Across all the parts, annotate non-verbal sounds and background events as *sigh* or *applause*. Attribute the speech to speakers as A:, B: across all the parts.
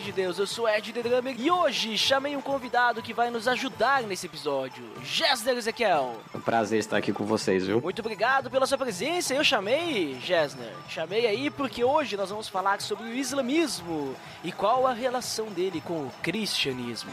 A: De Deus,
B: eu sou Ed The Drummer e hoje chamei um convidado que vai nos ajudar nesse episódio, Gessner Ezequiel.
C: É um prazer estar aqui com vocês, viu?
B: Muito obrigado pela sua presença, eu chamei, Gessner, chamei aí porque hoje nós vamos falar sobre o islamismo e qual a relação dele com o cristianismo.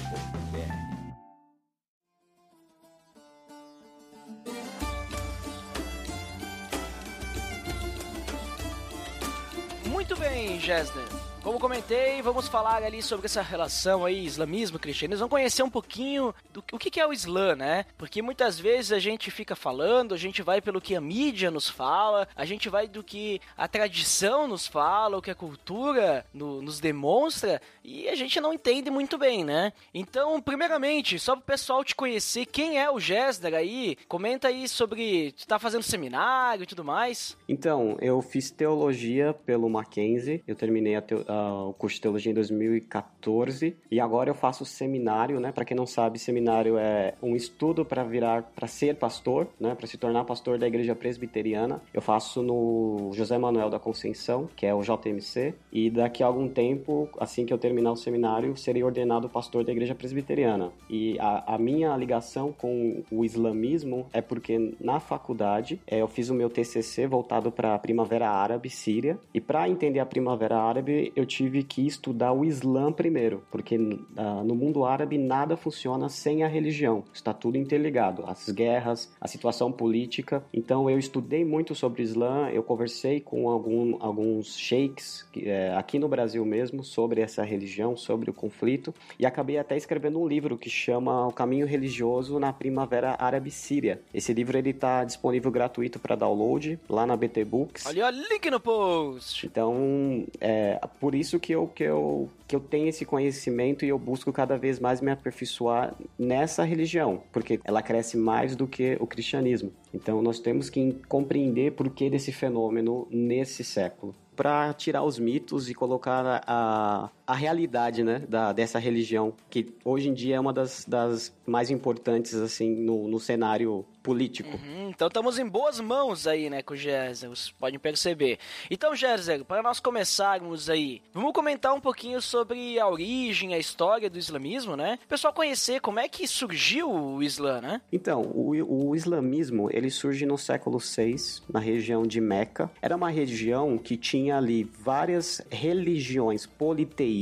B: bem, Gessner. Como comentei, vamos falar ali sobre essa relação aí, islamismo e cristianismo. Vamos conhecer um pouquinho do o que que é o Islã, né? Porque muitas vezes a gente fica falando, a gente vai pelo que a mídia nos fala, a gente vai do que a tradição nos fala, o que a cultura no- nos demonstra, e a gente não entende muito bem, né? Então, primeiramente, só pro pessoal te conhecer, quem é o Gessner aí? Comenta aí sobre, tu tá fazendo seminário e tudo mais.
C: Então, eu fiz teologia pelo Mackenzie, eu terminei a teo- o curso de teologia em 2014 e agora eu faço seminário, né? Para quem não sabe, seminário é um estudo para virar, para ser pastor, né? Para se tornar pastor da igreja presbiteriana. Eu faço no José Manuel da Conceição, que é o JMC, e daqui a algum tempo, assim que eu terminar o seminário, serei ordenado pastor da igreja presbiteriana. E a, a minha ligação com o islamismo é porque na faculdade eh, eu fiz o meu TCC voltado para a Primavera Árabe Síria e para entender a Primavera Árabe eu tive que estudar o Islã primeiro, porque ah, no mundo árabe nada funciona sem a religião. Está tudo interligado, as guerras, a situação política. Então eu estudei muito sobre o Islã, eu conversei com algum, alguns sheiks eh, aqui no Brasil mesmo sobre essa religião, sobre o conflito e acabei até escrevendo um livro que chama O Caminho Religioso na Primavera Árabe Síria. Esse livro ele está disponível gratuito para download lá na BT Books.
B: Olha, ó, link no post.
C: Então, é por isso que eu, que, eu, que eu tenho esse conhecimento e eu busco cada vez mais me aperfeiçoar nessa religião, porque ela cresce mais do que o cristianismo. Então, nós temos que compreender por que desse fenômeno nesse século. Para tirar os mitos e colocar a, a, realidade né, da, dessa religião, que hoje em dia é uma das, das mais importantes assim no, no cenário político.
B: Hum, então estamos em boas mãos aí, né, com o Gerzer, vocês podem perceber. Então, Gerzer, para nós começarmos aí, vamos comentar um pouquinho sobre a origem, a história do islamismo, né? O pessoal conhecer como é que surgiu o Islã, né?
C: Então, o, o islamismo, ele surge no século VI, na região de Meca. Era uma região que tinha ali várias religiões politeístas.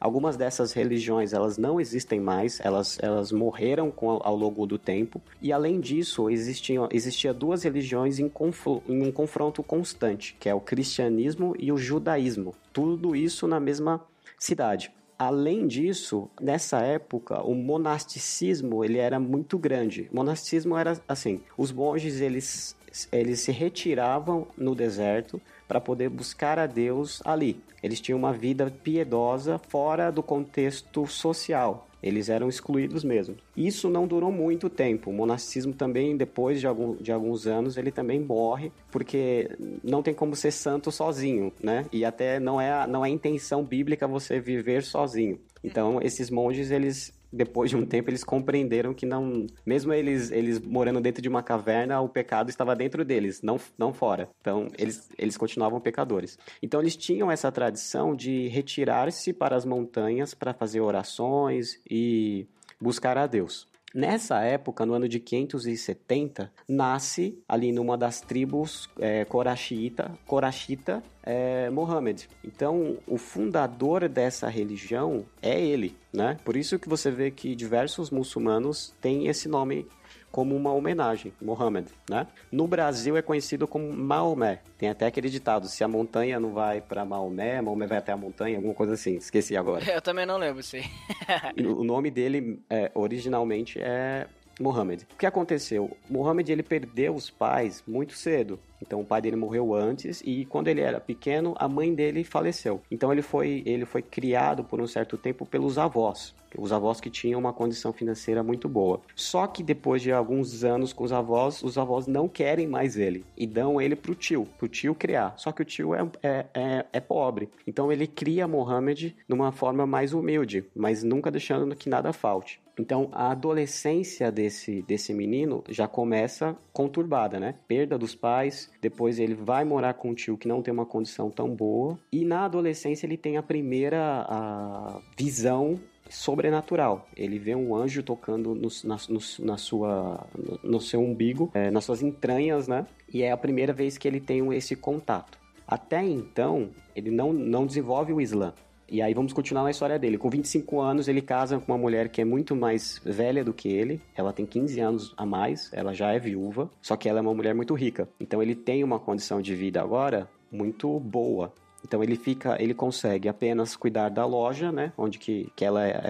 C: Algumas dessas religiões, elas não existem mais, elas, elas morreram com, ao longo do tempo. E além disso, existiam, existia duas religiões em, em um confronto constante, que é o cristianismo e o judaísmo. Tudo isso na mesma cidade. Além disso, nessa época, o monasticismo ele era muito grande. O monasticismo era assim: os monges eles, eles se retiravam no deserto para poder buscar a Deus ali. Eles tinham uma vida piedosa fora do contexto social. Eles eram excluídos mesmo. Isso não durou muito tempo. O monasticismo também, depois de, algum, de alguns anos, ele também morre, porque não tem como ser santo sozinho, né? E até não é, não é intenção bíblica você viver sozinho. Então, esses monges, eles depois de um tempo eles compreenderam que não, mesmo eles eles morando dentro de uma caverna, o pecado estava dentro deles, não não fora. Então eles eles continuavam pecadores. Então eles tinham essa tradição de retirar-se para as montanhas para fazer orações e buscar a Deus. Nessa época, no ano de 570, nasce ali numa das tribos é, Korashita, Korashita é, Mohammed. Então, o fundador dessa religião é ele, né? Por isso que você vê que diversos muçulmanos têm esse nome como uma homenagem, Mohammed, né? No Brasil é conhecido como Maomé. Tem até aquele ditado, se a montanha não vai para Maomé, Maomé vai até a montanha, alguma coisa assim, esqueci agora. *laughs*
B: Eu também não lembro, sim.
C: o nome dele, é, originalmente, é Mohammed. O que aconteceu? Mohammed ele perdeu os pais muito cedo. Então o pai dele morreu antes e quando ele era pequeno, a mãe dele faleceu. Então ele foi ele foi criado por um certo tempo pelos avós. Os avós que tinham uma condição financeira muito boa. Só que depois de alguns anos com os avós, os avós não querem mais ele e dão ele pro tio, pro tio criar. Só que o tio é, é, é, é pobre. Então ele cria Mohammed numa forma mais humilde, mas nunca deixando que nada falte. Então, a adolescência desse, desse menino já começa conturbada, né? Perda dos pais, depois ele vai morar com um tio que não tem uma condição tão boa, e na adolescência ele tem a primeira a visão sobrenatural. Ele vê um anjo tocando no, na, no, na sua, no, no seu umbigo, é, nas suas entranhas, né? E é a primeira vez que ele tem esse contato. Até então, ele não, não desenvolve o Islã. E aí vamos continuar na história dele. Com 25 anos, ele casa com uma mulher que é muito mais velha do que ele. Ela tem 15 anos a mais, ela já é viúva, só que ela é uma mulher muito rica. Então ele tem uma condição de vida agora muito boa. Então ele fica, ele consegue apenas cuidar da loja, né, onde que, que ela é,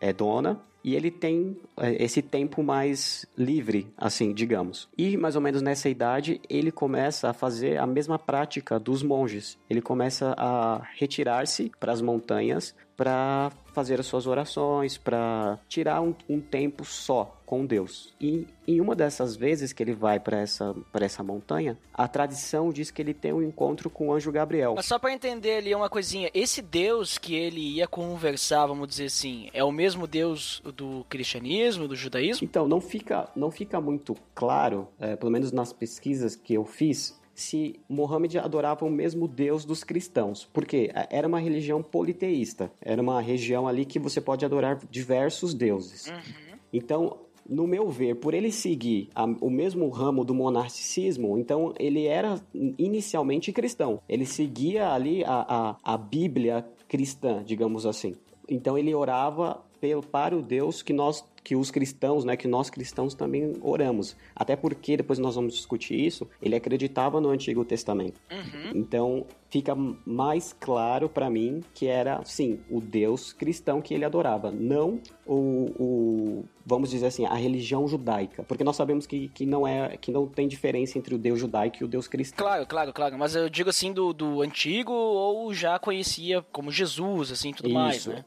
C: é, é dona, e ele tem é, esse tempo mais livre, assim, digamos. E mais ou menos nessa idade, ele começa a fazer a mesma prática dos monges. Ele começa a retirar-se para as montanhas para fazer as suas orações, para tirar um, um, tempo só com Deus. E em uma dessas vezes que ele vai para essa, essa montanha, a tradição diz que ele tem um encontro com o anjo Gabriel.
B: Mas só para entender ali uma coisinha, esse Deus que ele ia conversar, vamos dizer assim, é o mesmo Deus do cristianismo, do judaísmo?
C: Então, não fica, não fica muito claro, é, pelo menos nas pesquisas que eu fiz, se Mohammed adorava o mesmo Deus dos cristãos, porque era uma religião politeísta, era uma região ali que você pode adorar diversos deuses. Uhum. Então, no meu ver, por ele seguir a, o mesmo ramo do monasticismo, então ele era inicialmente cristão. Ele seguia ali a, a, a Bíblia cristã, digamos assim. Então ele orava para o Deus que nós que os cristãos, né, que nós cristãos também oramos. Até porque, depois nós vamos discutir isso, ele acreditava no Antigo Testamento. Uhum. Então, fica mais claro para mim que era, sim, o Deus cristão que ele adorava, não o, o, vamos dizer assim, a religião judaica, porque nós sabemos que, que não é que não tem diferença entre o Deus judaico e o Deus cristão.
B: Claro, claro, claro, mas eu digo assim do, do antigo ou já conhecia como Jesus, assim, tudo Isso. mais, né?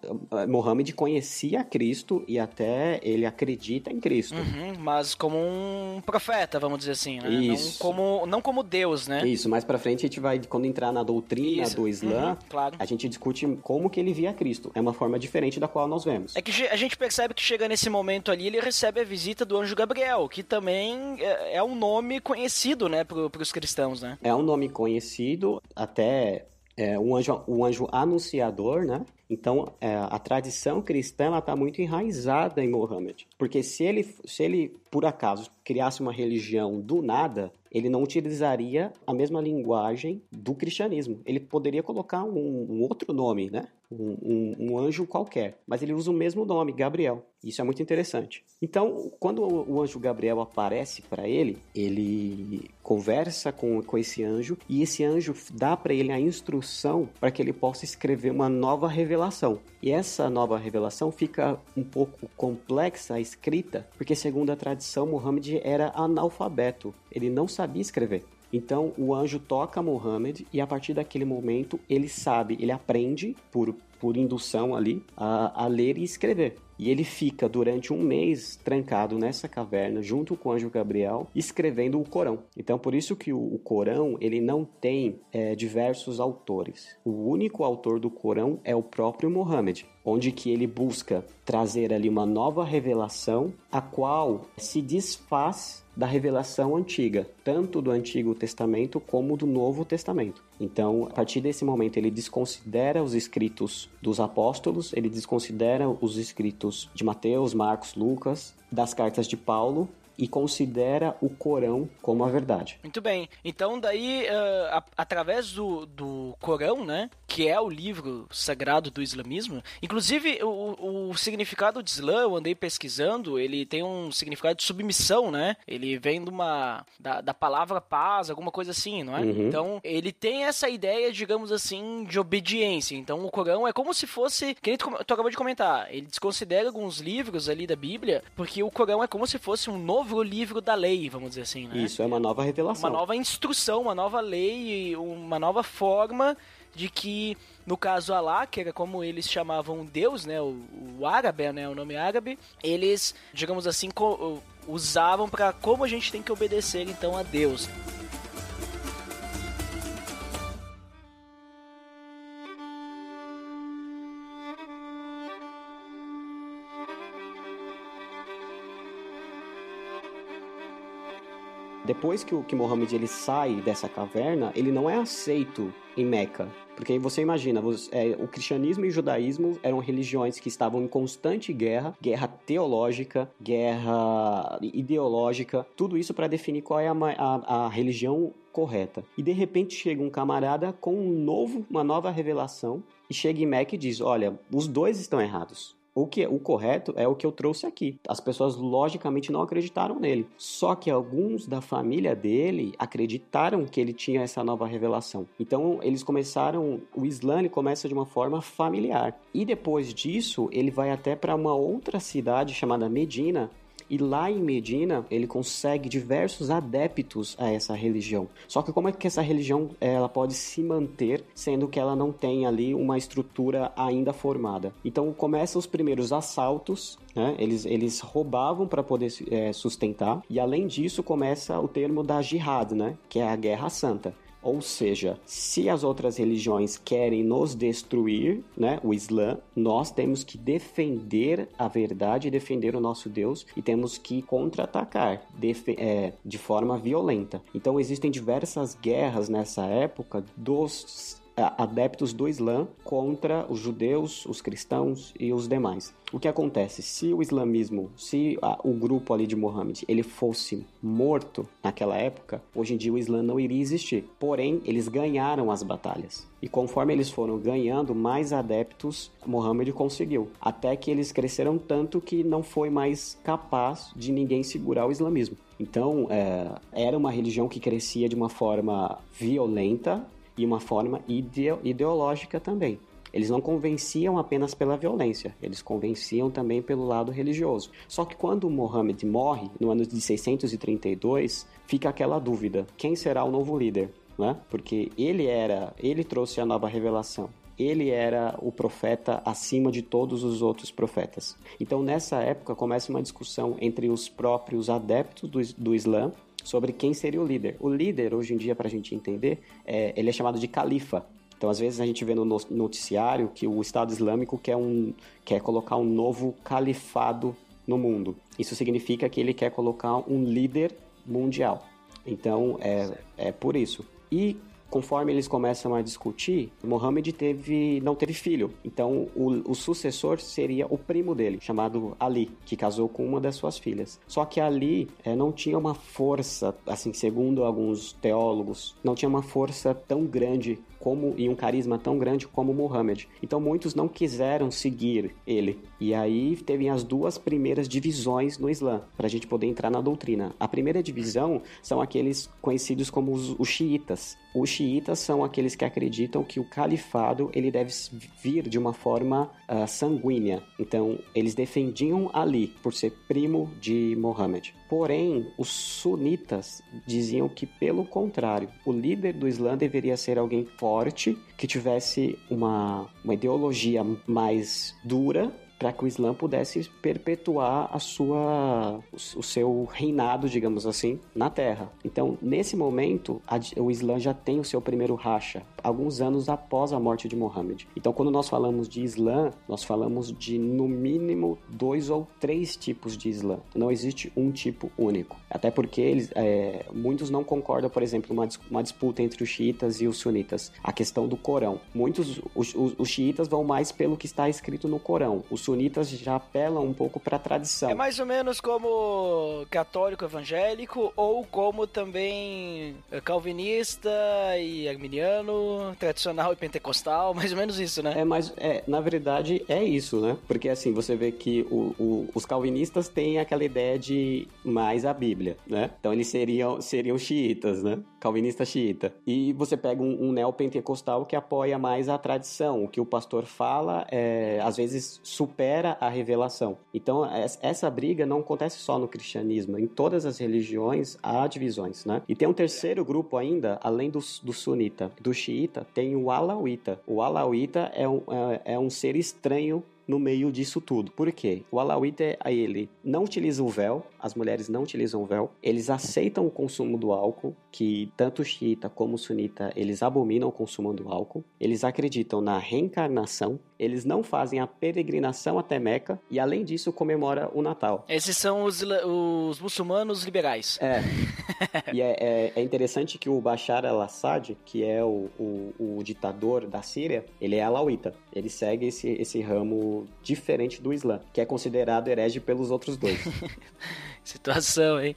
C: Mohammed conhecia Cristo e até ele acredita em Cristo.
B: Uhum, mas como um profeta, vamos dizer assim, né? Isso. Não como não como Deus, né?
C: Isso, mais para frente a gente vai quando entrar na doutrina Isso. do Islã, uhum, claro. a gente discute como que ele via Cristo. É uma forma diferente da qual nós vemos.
B: É que a gente percebe que chega nesse momento ali, ele recebe a visita do anjo Gabriel, que também é, é um nome conhecido, né, para os cristãos, né?
C: É um nome conhecido, até é, um, anjo, um anjo anunciador, né? Então, é, a tradição cristã está muito enraizada em Mohammed. Porque se ele, se ele, por acaso, criasse uma religião do nada, ele não utilizaria a mesma linguagem do cristianismo. Ele poderia colocar um, um outro nome, né? Um, um, um, anjo qualquer, mas ele usa o mesmo nome, Gabriel. Isso é muito interessante. Então, quando o anjo Gabriel aparece para ele, ele conversa com, com esse anjo e esse anjo dá para ele a instrução para que ele possa escrever uma nova revelação. E essa nova revelação fica um pouco complexa a escrita, porque segundo a tradição, Muhammad era analfabeto. Ele não sabia escrever. Então o anjo toca Muhammad e a partir daquele momento ele sabe, ele aprende por, por indução ali a, a ler e escrever. E ele fica durante um mês trancado nessa caverna junto com o anjo Gabriel escrevendo o Corão. Então por isso que o, o Corão ele não tem é, diversos autores. O único autor do Corão é o próprio Muhammad. onde que ele busca trazer ali uma nova revelação, a qual se desfaz da revelação antiga, tanto do Antigo Testamento como do Novo Testamento. Então, a partir desse momento, ele desconsidera os escritos dos apóstolos, ele desconsidera os escritos de Mateus, Marcos, Lucas, das cartas de Paulo e considera o Corão como a verdade.
B: Muito bem. Então, daí, uh, a, através do, do Corão, né, que é o livro sagrado do islamismo, inclusive o, o significado de Islã, eu andei pesquisando, ele tem um significado de submissão, né? Ele vem de uma, da, da palavra paz, alguma coisa assim, não é?
C: Uhum.
B: Então, ele tem essa ideia, digamos assim, de obediência. Então, o Corão é como se fosse, que tu, tu acabou de comentar, ele desconsidera alguns livros ali da Bíblia, porque o Corão é como se fosse um novo livro da lei, vamos dizer assim, né?
C: Isso é uma nova revelação.
B: Uma nova instrução, uma nova lei, uma nova forma de que, no caso Alá, que era como eles chamavam Deus, né, o, o árabe, né, o nome árabe, eles, digamos assim, usavam para como a gente tem que obedecer então a Deus.
C: Depois que o que Mohammed ele sai dessa caverna, ele não é aceito em Meca. Porque você imagina, é, o cristianismo e o judaísmo eram religiões que estavam em constante guerra, guerra teológica, guerra ideológica, tudo isso para definir qual é a, a, a religião correta. E de repente chega um camarada com um novo, uma nova revelação e chega em Meca e diz: Olha, os dois estão errados. O que o correto é o que eu trouxe aqui. As pessoas logicamente não acreditaram nele. Só que alguns da família dele acreditaram que ele tinha essa nova revelação. Então eles começaram, o Islã começa de uma forma familiar. E depois disso, ele vai até para uma outra cidade chamada Medina, e lá em Medina, ele consegue diversos adeptos a essa religião. Só que como é que essa religião ela pode se manter, sendo que ela não tem ali uma estrutura ainda formada? Então começam os primeiros assaltos, né? Eles, eles roubavam para poder é, sustentar. E além disso, começa o termo da jihad, né? Que é a guerra santa. Ou seja, se as outras religiões querem nos destruir, né, o Islã, nós temos que defender a verdade, defender o nosso Deus e temos que contra-atacar é, de forma violenta. Então existem diversas guerras nessa época dos adeptos do Islã contra os judeus, os cristãos e os demais. O que acontece? Se o islamismo, se a, o grupo ali de Mohammed, ele fosse morto naquela época, hoje em dia o Islã não iria existir. Porém, eles ganharam as batalhas. E conforme eles foram ganhando, mais adeptos Mohammed conseguiu. Até que eles cresceram tanto que não foi mais capaz de ninguém segurar o islamismo. Então, é, era uma religião que crescia de uma forma violenta, e uma forma ideológica também. Eles não convenciam apenas pela violência, eles convenciam também pelo lado religioso. Só que quando Mohammed morre, no ano de 632, fica aquela dúvida: quem será o novo líder? Né? Porque ele era, ele trouxe a nova revelação. Ele era o profeta acima de todos os outros profetas. Então, nessa época, começa uma discussão entre os próprios adeptos do, do Islã sobre quem seria o líder. O líder, hoje em dia, para a gente entender, é, ele é chamado de califa. Então, às vezes, a gente vê no noticiário que o Estado Islâmico quer, um, quer colocar um novo califado no mundo. Isso significa que ele quer colocar um líder mundial. Então, é, é por isso. E conforme eles começam a discutir, Mohammed teve, não teve filho. Então, o, o, sucessor seria o primo dele, chamado Ali, que casou com uma das suas filhas. Só que Ali é, não tinha uma força, assim, segundo alguns teólogos, não tinha uma força tão grande como e um carisma tão grande como Muhammad. Então muitos não quiseram seguir ele. E aí teve as duas primeiras divisões no Islã, para a gente poder entrar na doutrina. A primeira divisão são aqueles conhecidos como os, os xiitas. Os xiitas são aqueles que acreditam que o califado ele deve vir de uma forma uh, sanguínea. Então eles defendiam Ali por ser primo de Muhammad. Porém, os sunitas diziam que, pelo contrário, o líder do Islã deveria ser alguém forte, que tivesse uma, uma ideologia mais dura para que o Islã pudesse perpetuar a sua, o seu reinado, digamos assim, na Terra. Então, nesse momento, a, o Islã já tem o seu primeiro racha, alguns anos após a morte de Mohammed. Então, quando nós falamos de Islã, nós falamos de no mínimo dois ou três tipos de Islã. Não existe um tipo único. Até porque eles, é, muitos não concordam, por exemplo, uma, uma disputa entre os xiitas e os sunitas. A questão do Corão. Muitos, os, os, os xiitas vão mais pelo que está escrito no Corão. Os sunitas já apelam um pouco para a tradição.
B: É mais ou menos como católico evangélico ou como também calvinista e arminiano, tradicional e pentecostal, *laughs* mais ou menos isso, né?
C: É, mas é, na verdade é isso, né? Porque assim, você vê que o, o, os calvinistas têm aquela ideia de mais a Bíblia, né? Então eles seriam, seriam xiitas, né? Calvinista xiita. E você pega um, um neopentecostal que apoia mais a tradição. O que o pastor fala, é, às vezes, supera a revelação. Então, essa briga não acontece só no cristianismo. Em todas as religiões há divisões, né? E tem um terceiro grupo ainda, além do, do sunita, do xiita, tem o alauíta. O alauíta é um, é, é um ser estranho no meio disso tudo. Por quê? O alauíta, ele não utiliza o véu, as mulheres não utilizam o véu, eles aceitam o consumo do álcool, que tanto o xiita como o sunita, eles abominam o consumo do álcool, eles acreditam na reencarnação, eles não fazem a peregrinação até Meca e, além disso, comemora o Natal.
B: Esses são os, os muçulmanos liberais.
C: É. *laughs* e é, é, é, interessante que o Bashar al-Assad, que é o, o, o, ditador da Síria, ele é alauíta. Ele segue esse, esse ramo diferente do Islã, que é considerado herege pelos outros dois. *laughs*
B: Situação, hein?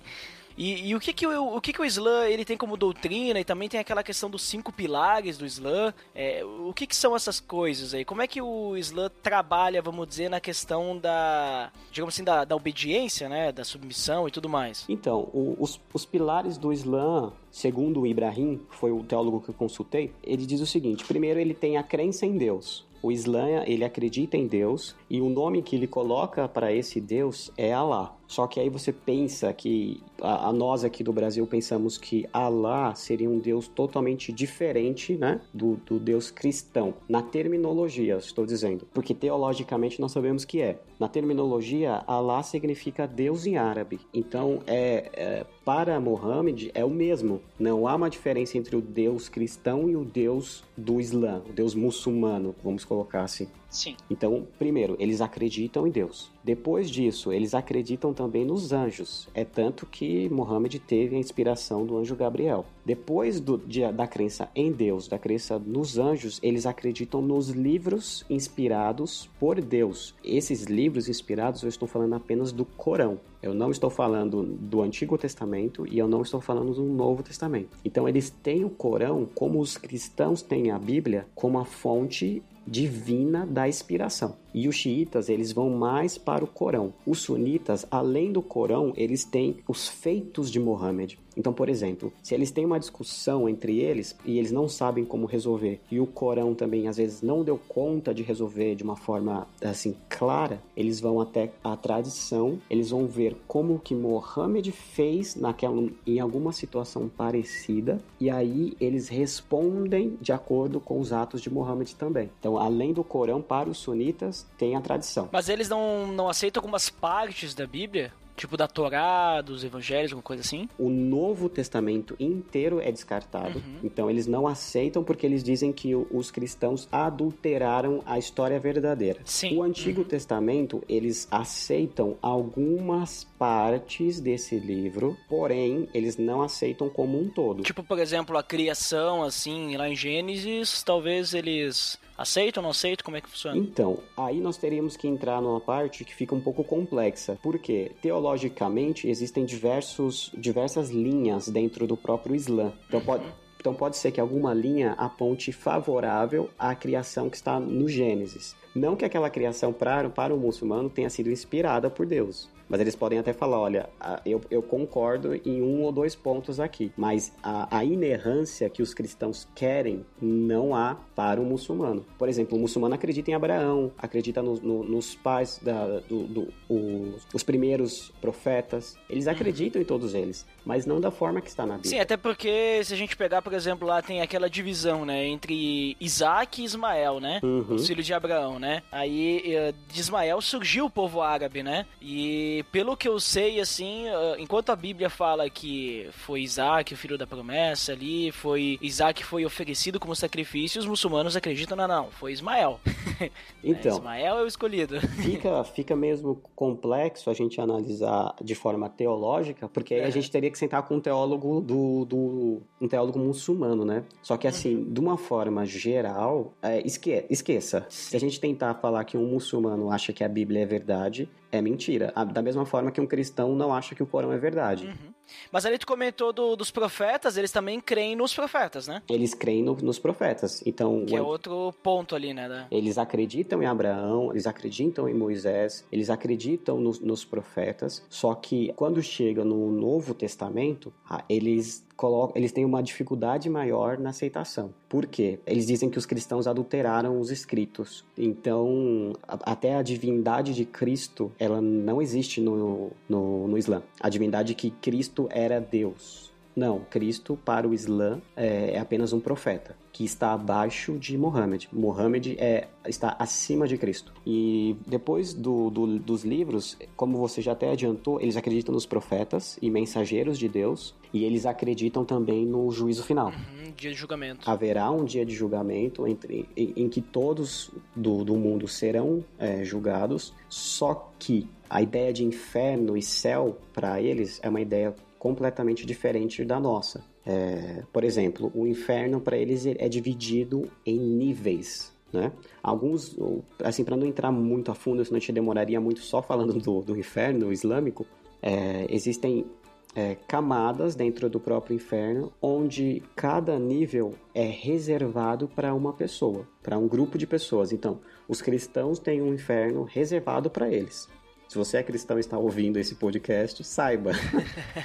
B: E, e, o, que, que, o, o que, que o Islã ele tem como doutrina e também tem aquela questão dos cinco pilares do Islã. É, o que, que são essas coisas aí? Como é que o Islã trabalha, vamos dizer, na questão da, digamos assim, da, da obediência, né? Da submissão e tudo mais?
C: Então, o, os, os pilares do Islã, segundo o Ibrahim, que foi o teólogo que eu consultei, ele diz o seguinte: primeiro, ele tem a crença em Deus. O Islã, ele acredita em Deus e o nome que ele coloca para esse Deus é Allah. Só que aí você pensa que a, a, nós aqui do Brasil pensamos que Allah seria um Deus totalmente diferente, né, do, do Deus cristão. Na terminologia, estou dizendo, porque teologicamente nós sabemos que é. Na terminologia, Allah significa Deus em árabe. Então, é, é para Mohammed é o mesmo. Não há uma diferença entre o Deus cristão e o Deus do Islã, o Deus muçulmano, vamos colocar assim.
B: Sim.
C: Então, primeiro, eles acreditam em Deus. Depois disso, eles acreditam também nos anjos. É tanto que Mohammed teve a inspiração do anjo Gabriel. Depois do, de, da crença em Deus, da crença nos anjos, eles acreditam nos livros inspirados por Deus. Esses livros inspirados, eu estou falando apenas do Corão. Eu não estou falando do Antigo Testamento e eu não estou falando do Novo Testamento. Então, eles têm o Corão como os cristãos têm a Bíblia como a fonte divina da inspiração. E os xiitas, eles vão mais para o Corão. Os sunitas, além do Corão, eles têm os feitos de Mohammed. Então, por exemplo, se eles têm uma discussão entre eles e eles não sabem como resolver, e o Corão também às vezes não deu conta de resolver de uma forma assim clara, eles vão até a tradição, eles vão ver como que Mohammed fez naquela em alguma situação parecida, e aí eles respondem de acordo com os atos de Mohammed também. Então, além do Corão para os sunitas, tem a tradição.
B: Mas eles não, não aceitam algumas partes da Bíblia? Tipo da Torá, dos evangelhos, alguma coisa assim?
C: O Novo Testamento inteiro é descartado. Uhum. Então eles não aceitam porque eles dizem que os cristãos adulteraram a história verdadeira.
B: Sim.
C: O Antigo uhum. Testamento, eles aceitam algumas partes desse livro, porém eles não aceitam como um todo.
B: Tipo, por exemplo, a criação, assim, lá em Gênesis, talvez eles Aceita ou não aceita? Como é que funciona?
C: Então, aí nós teríamos que entrar numa parte que fica um pouco complexa. Porque, teologicamente, existem diversos, diversas linhas dentro do próprio Islã. Então, uhum. pode, então pode ser que alguma linha aponte favorável à criação que está no Gênesis. Não que aquela criação para, para o muçulmano tenha sido inspirada por Deus, Mas eles podem até falar, olha, eu, eu concordo em um ou dois pontos aqui, mas a, a inerrância que os cristãos querem não há para o muçulmano. Por exemplo, o muçulmano acredita em Abraão, acredita no- no- nos pais, da, do, do- os, os primeiros profetas. Eles acreditam em todos eles, mas não da forma que está na Bíblia.
B: Sim, até porque se a gente pegar, por exemplo, lá tem aquela divisão, né, entre Isaac e Ismael, né?
C: Uhum.
B: Os filhos de Abraão, né? Aí eh, de Ismael surgiu o povo árabe, né? E pelo que eu sei, assim, eh, enquanto a Bíblia fala que foi Isaac, o filho da promessa ali, foi Isaac foi oferecido como sacrifício, os muçulmanos acreditam, não, não, foi Ismael. *laughs*
C: Então,
B: Ismael é o escolhido.
C: fica, fica mesmo complexo a gente analisar de forma teológica, porque aí a
B: É.
C: gente teria que sentar com um teólogo do, do um teólogo muçulmano, né? Só que assim,
B: Uhum.
C: de uma forma geral, é, esque- esqueça. Se a gente tentar falar que um muçulmano acha que a Bíblia é verdade, é mentira. A- Da mesma forma que um cristão não acha que o Corão é verdade.
B: Mas ali tu comentou do- dos profetas, eles também creem nos profetas, né?
C: Eles creem no- nos profetas. Então,
B: Que é outro ponto ali, né? da-
C: Eles acreditam em Abraão, eles acreditam em Moisés, eles acreditam nos, nos profetas, só que quando chega no Novo Testamento, ah, eles colocam, eles têm uma dificuldade maior na aceitação. Por quê? Eles dizem que os cristãos adulteraram os escritos. Então, a- até a divindade de Cristo, ela não existe no, no, no Islã. A divindade que Cristo era Deus. Não, Cristo para o Islã é, é apenas um profeta que está abaixo de Mohammed. Mohammed é, está acima de Cristo. E depois do, do- dos livros, como você já até adiantou, eles acreditam nos profetas e mensageiros de Deus e eles acreditam também no juízo final.
B: Uhum, dia de julgamento.
C: Haverá um dia de julgamento entre, em, em que todos do, do mundo serão é, julgados, só que a ideia de inferno e céu para eles é uma ideia completamente diferente da nossa. É, por exemplo, o inferno para eles é dividido em níveis. Né? Alguns, assim, para não entrar muito a fundo, senão a gente demoraria muito só falando do, do inferno islâmico, é, existem é, camadas dentro do próprio inferno, onde cada nível é reservado para uma pessoa, para um grupo de pessoas. Então, os cristãos têm um inferno reservado para eles. Se você é cristão e está ouvindo esse podcast, saiba.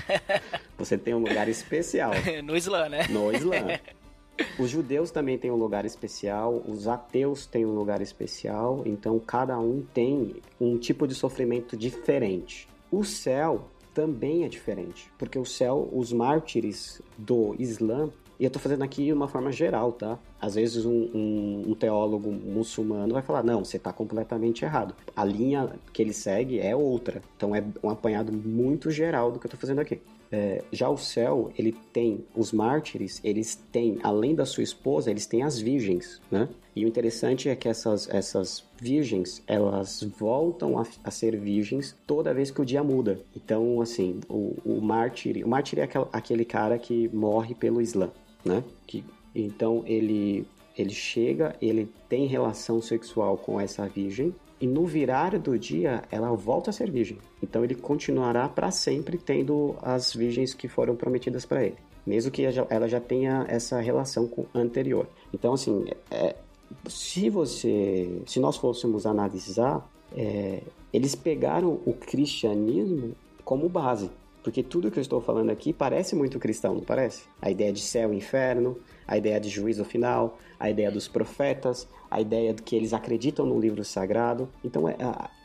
C: *laughs* você tem um lugar especial *laughs*
B: no Islã, né?
C: no Islã. *laughs* Os judeus também têm um lugar especial, os ateus têm um lugar especial, então cada um tem um tipo de sofrimento diferente. O céu também é diferente, porque o céu, os mártires do Islã, e eu tô fazendo aqui de uma forma geral, tá? Às vezes um, um- um teólogo muçulmano vai falar, não, você tá completamente errado. A linha que ele segue é outra. Então é um apanhado muito geral do que eu tô fazendo aqui. É, já o céu, ele tem os mártires, eles têm, além da sua esposa, eles têm as virgens, né? E o interessante é que essas, essas virgens, elas voltam a, a ser virgens toda vez que o dia muda. Então, assim, o, o mártir, o mártir é aquel- aquele cara que morre pelo Islã, né? Que, então, ele, ele chega, ele tem relação sexual com essa virgem, e no virar do dia ela volta a ser virgem. Então ele continuará para sempre tendo as virgens que foram prometidas para ele, mesmo que ela já- tenha essa relação com anterior. Então assim, é, se você, se nós fôssemos analisar, é, eles pegaram o cristianismo como base. Porque tudo que eu estou falando aqui parece muito cristão, não parece? A ideia de céu e inferno, a ideia de juízo final, a ideia dos profetas, a ideia de que eles acreditam no livro sagrado. Então é,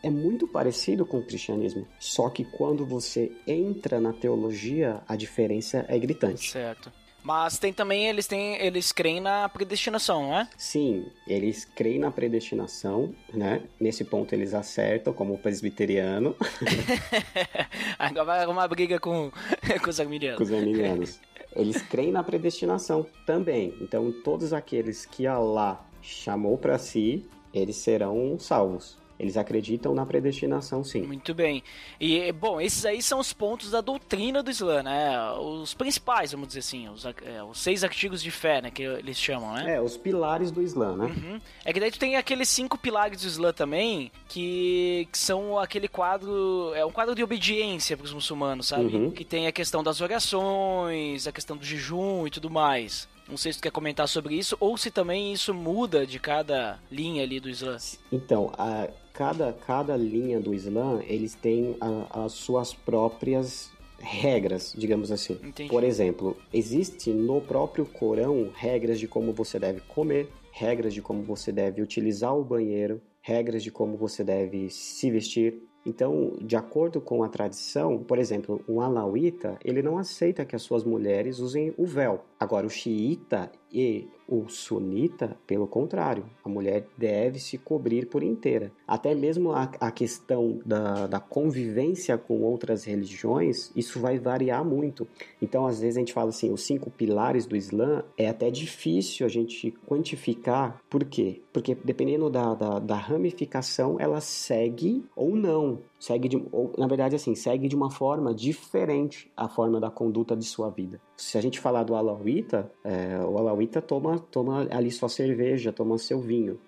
C: é muito parecido com o cristianismo. Só que quando você entra na teologia, a diferença é gritante.
B: Certo. Mas tem também, eles têm, eles creem na predestinação, não é?
C: Sim, eles creem na predestinação, né? Nesse ponto eles acertam, como presbiteriano, *laughs*
B: Agora vai arrumar briga com, *laughs* com os
C: com
B: arminianos.
C: os arminianos. Eles creem na predestinação também. Então, todos aqueles que Allah chamou para si, eles serão salvos. Eles acreditam na predestinação, sim.
B: Muito bem. E, bom, esses aí são os pontos da doutrina do Islã, né? Os principais, vamos dizer assim, os, é, os seis artigos de fé, né? Que eles chamam, né?
C: É, os pilares do Islã, né?
B: Uhum. É que daí tu tem aqueles cinco pilares do Islã também, que, que são aquele quadro. É um quadro de obediência para os muçulmanos, sabe?
C: Uhum.
B: Que tem a questão das orações, a questão do jejum e tudo mais. Não sei se tu quer comentar sobre isso ou se também isso muda de cada linha ali do Islã.
C: Então, a, cada, cada linha do Islã, eles têm a- as suas próprias regras, digamos assim.
B: Entendi.
C: Por exemplo, existe no próprio Corão regras de como você deve comer, regras de como você deve utilizar o banheiro, regras de como você deve se vestir. Então, de acordo com a tradição, por exemplo, um alauíta, ele não aceita que as suas mulheres usem o véu. Agora, o xiita e o sunita, pelo contrário, a mulher deve se cobrir por inteira. Até mesmo a, a questão da, da convivência com outras religiões, isso vai variar muito. Então, às vezes a gente fala assim, os cinco pilares do Islã, é até difícil a gente quantificar. Por quê? Porque dependendo da, da, da ramificação, ela segue ou não. Segue de, ou, na verdade, assim, segue de uma forma diferente a forma da conduta de sua vida. Se a gente falar do alauíta, é, o alauíta toma, toma ali sua cerveja, toma seu vinho.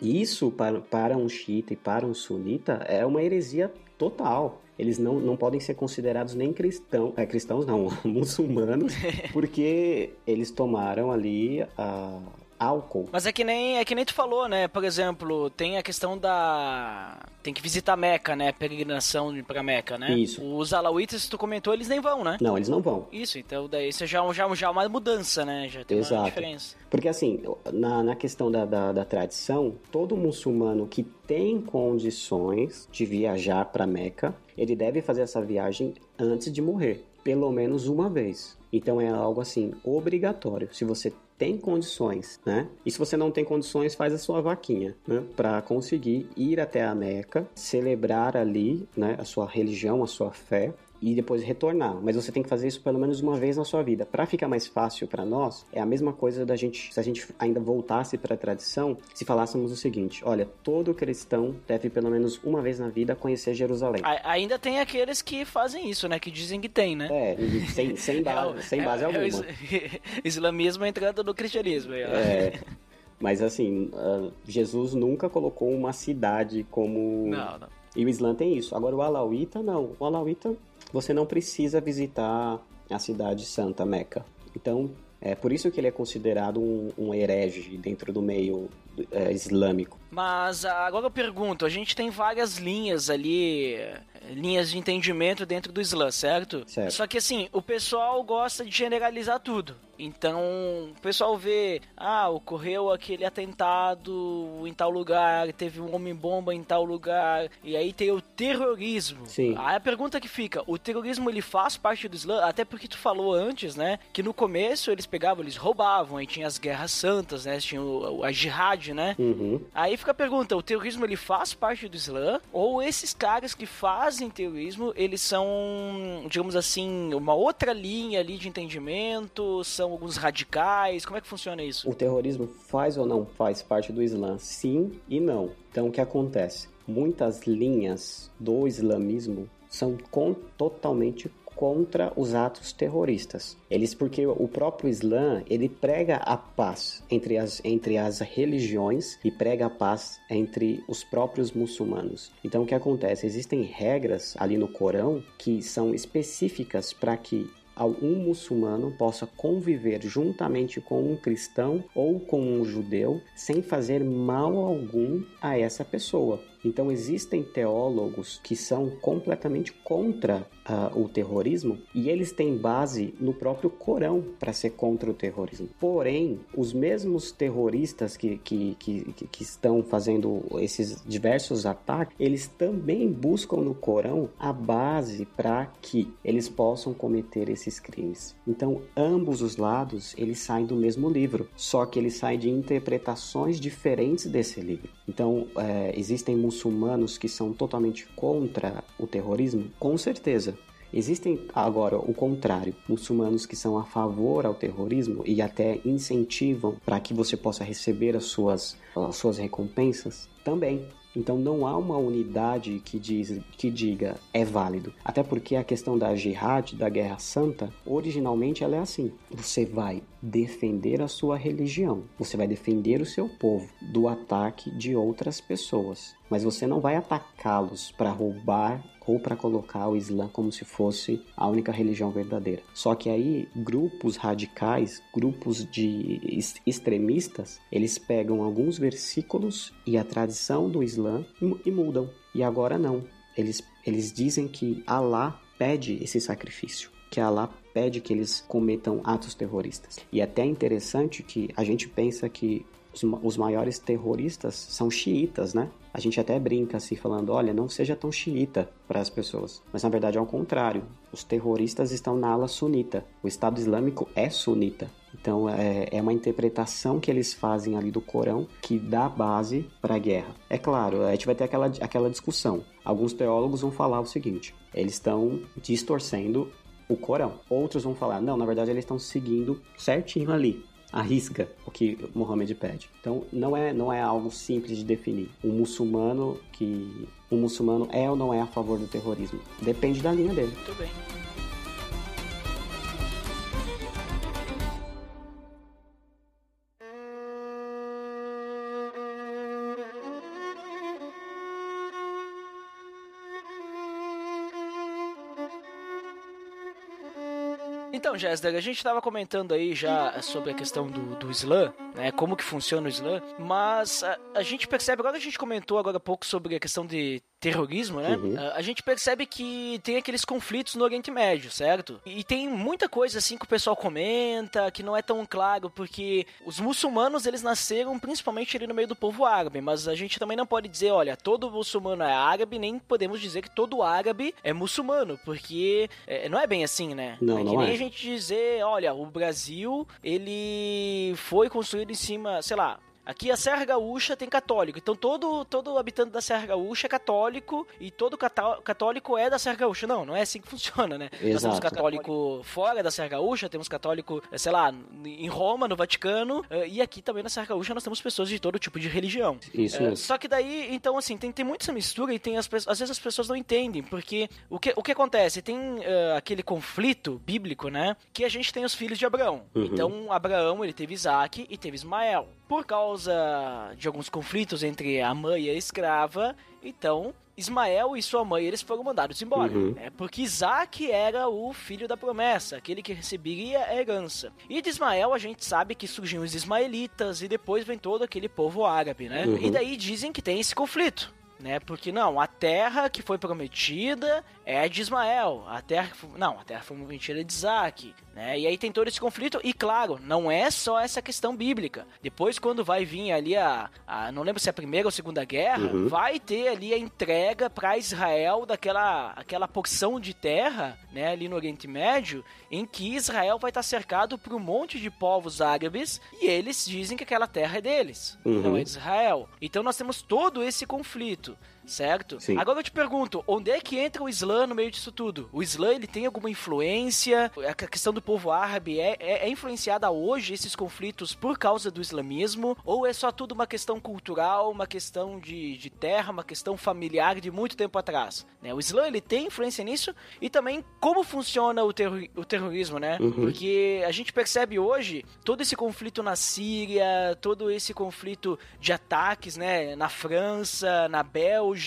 C: Isso, para, para um xiita e para um sunita, é uma heresia total. Eles não, não podem ser considerados nem cristão, é, cristãos, não, *laughs* muçulmanos, *laughs* porque eles tomaram ali a álcool.
B: Mas é que nem é que nem tu falou, né? Por exemplo, tem a questão da tem que visitar Meca, né? Peregrinação pra Meca, né?
C: Isso.
B: Os alauítas, tu comentou, eles nem vão, né?
C: Não, eles não vão.
B: Isso, então daí já, já, já é uma mudança, né? Já tem uma
C: Exato.
B: diferença.
C: Porque assim, na, na questão da, da, da tradição, todo muçulmano que tem condições de viajar para Meca, ele deve fazer essa viagem antes de morrer, pelo menos uma vez. Então é algo assim obrigatório. Se você tem condições, né? E se você não tem condições, faz a sua vaquinha, né? Para conseguir ir até a Meca, celebrar ali, né? A sua religião, a sua fé e depois retornar. Mas você tem que fazer isso pelo menos uma vez na sua vida. Para ficar mais fácil para nós, é a mesma coisa da gente, se a gente ainda voltasse para a tradição, se falássemos o seguinte: olha, todo cristão deve pelo menos uma vez na vida conhecer Jerusalém.
B: A- ainda tem aqueles que fazem isso, né? Que dizem que tem, né?
C: É, sem, sem, base, sem base
B: é,
C: alguma.
B: É is- *laughs* islamismo entrando no cristianismo.
C: É, mas assim, ah, Jesus nunca colocou uma cidade como.
B: Não, não.
C: E o Islã tem isso. Agora o Alauíta não. O Alauíta você não precisa visitar a cidade santa Meca. Então é por isso que ele é considerado um, um herege dentro do meio é, islâmico.
B: Mas ah, agora eu pergunto, a gente tem várias linhas ali, linhas de entendimento dentro do Islã, certo?
C: Certo.
B: Só que assim, o pessoal gosta de generalizar tudo. Então, o pessoal vê, ah, ocorreu aquele atentado em tal lugar, teve um homem-bomba em tal lugar, e aí tem o terrorismo.
C: Sim.
B: Aí a pergunta que fica, o terrorismo ele faz parte do Islã? Até porque tu falou antes, né, que no começo eles pegavam, eles roubavam, aí tinha as guerras santas, né, tinha o, a jihad, né?
C: Uhum.
B: Aí fica a pergunta, o terrorismo ele faz parte do Islã? Ou esses caras que fazem terrorismo, eles são, digamos assim, uma outra linha ali de entendimento? São alguns radicais? Como é que funciona isso?
C: O terrorismo faz ou não faz parte do Islã? Sim e não. Então o que acontece? Muitas linhas do islamismo são com- totalmente contra os atos terroristas. Eles porque o próprio Islã, ele prega a paz entre as entre as religiões e prega a paz entre os próprios muçulmanos. Então o que acontece? Existem regras ali no Corão que são específicas para que um muçulmano possa conviver juntamente com um cristão ou com um judeu sem fazer mal algum a essa pessoa. Então existem teólogos que são completamente contra ah, o terrorismo e eles têm base no próprio Corão para ser contra o terrorismo. Porém, os mesmos terroristas que, que, que- que estão fazendo esses diversos ataques, eles também buscam no Corão a base para que eles possam cometer esses crimes. Então, ambos os lados eles saem do mesmo livro, só que eles saem de interpretações diferentes desse livro. Então, é, existem muçulmanos que são totalmente contra o terrorismo? Com certeza. Existem agora o contrário, muçulmanos que são a favor ao terrorismo e até incentivam para que você possa receber as suas, as suas recompensas? Também. Então não há uma unidade que, diz, que diga é válido. Até porque a questão da jihad, da guerra santa, originalmente ela é assim. Você vai defender a sua religião, você vai defender o seu povo do ataque de outras pessoas. mas você não vai atacá-los para roubar ou para colocar o Islã como se fosse a única religião verdadeira. Só que aí grupos radicais, grupos de extremistas, eles pegam alguns versículos e a tradição do Islã e mudam. E agora não. Eles, eles dizem que Allah pede esse sacrifício que Allah pede que eles cometam atos terroristas. E é até interessante que a gente pensa que os, os maiores terroristas são xiitas, né? A gente até brinca assim, falando: olha, não seja tão xiita para as pessoas. Mas na verdade é o contrário. Os terroristas estão na ala sunita. O Estado Islâmico é sunita. Então é, é uma interpretação que eles fazem ali do Corão que dá base para a guerra. É claro, a gente vai ter aquela, aquela discussão. Alguns teólogos vão falar o seguinte: eles estão distorcendo o Corão. Outros vão falar: não, na verdade eles estão seguindo certinho ali arrisca o que Muhammad pede. Então não é não é algo simples de definir. Um muçulmano que um muçulmano é ou não é a favor do terrorismo. Depende da linha dele.
B: Muito bem. Então, Jéssica, a gente estava comentando aí já sobre a questão do, do Islã, né? Como que funciona o Islã, mas a, a gente percebe, agora a gente comentou agora há pouco sobre a questão de terrorismo, né? Uhum. A gente percebe que tem aqueles conflitos no Oriente Médio, certo? E tem muita coisa assim que o pessoal comenta, que não é tão claro, porque os muçulmanos eles nasceram principalmente ali no meio do povo árabe, mas a gente também não pode dizer, olha, todo muçulmano é árabe, nem podemos dizer que todo árabe é muçulmano, porque é, não é bem assim, né?
C: Não,
B: é
C: não
B: que nem
C: é.
B: a gente dizer, olha, o Brasil, ele foi construído em cima, sei lá, Aqui a Serra Gaúcha tem católico, então todo, todo habitante da Serra Gaúcha é católico e todo católico é da Serra Gaúcha. Não, não é assim que *laughs* funciona, né?
C: Exato.
B: Nós temos católico fora da Serra Gaúcha, temos católico, sei lá, em Roma, no Vaticano, eh, e aqui também na Serra Gaúcha nós temos pessoas de todo tipo de religião.
C: Isso
B: É,
C: mesmo.
B: Só que daí, então, assim, tem, tem muita essa mistura e tem as, às vezes as pessoas não entendem, porque o que, o que acontece? Tem eh, aquele conflito bíblico, né? Que a gente tem os filhos de Abraão.
C: Uhum.
B: Então, Abraão, ele teve Isaac e teve Ismael. Por causa de alguns conflitos entre a mãe e a escrava, então Ismael e sua mãe eles foram mandados embora.
C: Uhum.
B: né? Porque Isaac era o filho da promessa, aquele que receberia a herança. E de Ismael a gente sabe que surgiam os ismaelitas e depois vem todo aquele povo árabe, né?
C: Uhum.
B: E daí dizem que tem esse conflito. Né? Porque não, a terra que foi prometida é de Ismael, a terra que foi, não, a terra foi prometida de Isaac, né? E aí tem todo esse conflito e claro, não é só essa questão bíblica. Depois quando vai vir ali a, a não lembro se é a primeira ou segunda guerra,
C: Uhum.
B: vai ter ali a entrega para Israel daquela aquela porção de terra, né, ali no Oriente Médio, em que Israel vai estar cercado por um monte de povos árabes e eles dizem que aquela terra é deles,
C: Uhum.
B: não é de Israel. Então nós temos todo esse conflito. Certo?
C: Sim.
B: Agora eu te pergunto, onde é que entra o Islã no meio disso tudo? O Islã ele tem alguma influência? A questão do povo árabe é, é, é influenciada hoje esses conflitos por causa do islamismo? Ou é só tudo uma questão cultural, uma questão de, de terra, uma questão familiar de muito tempo atrás? Né? O Islã ele tem influência nisso e também como funciona o, terror, o terrorismo, né?
C: Uhum.
B: Porque a gente percebe hoje todo esse conflito na Síria, todo esse conflito de ataques, né, na França, na Bélgica,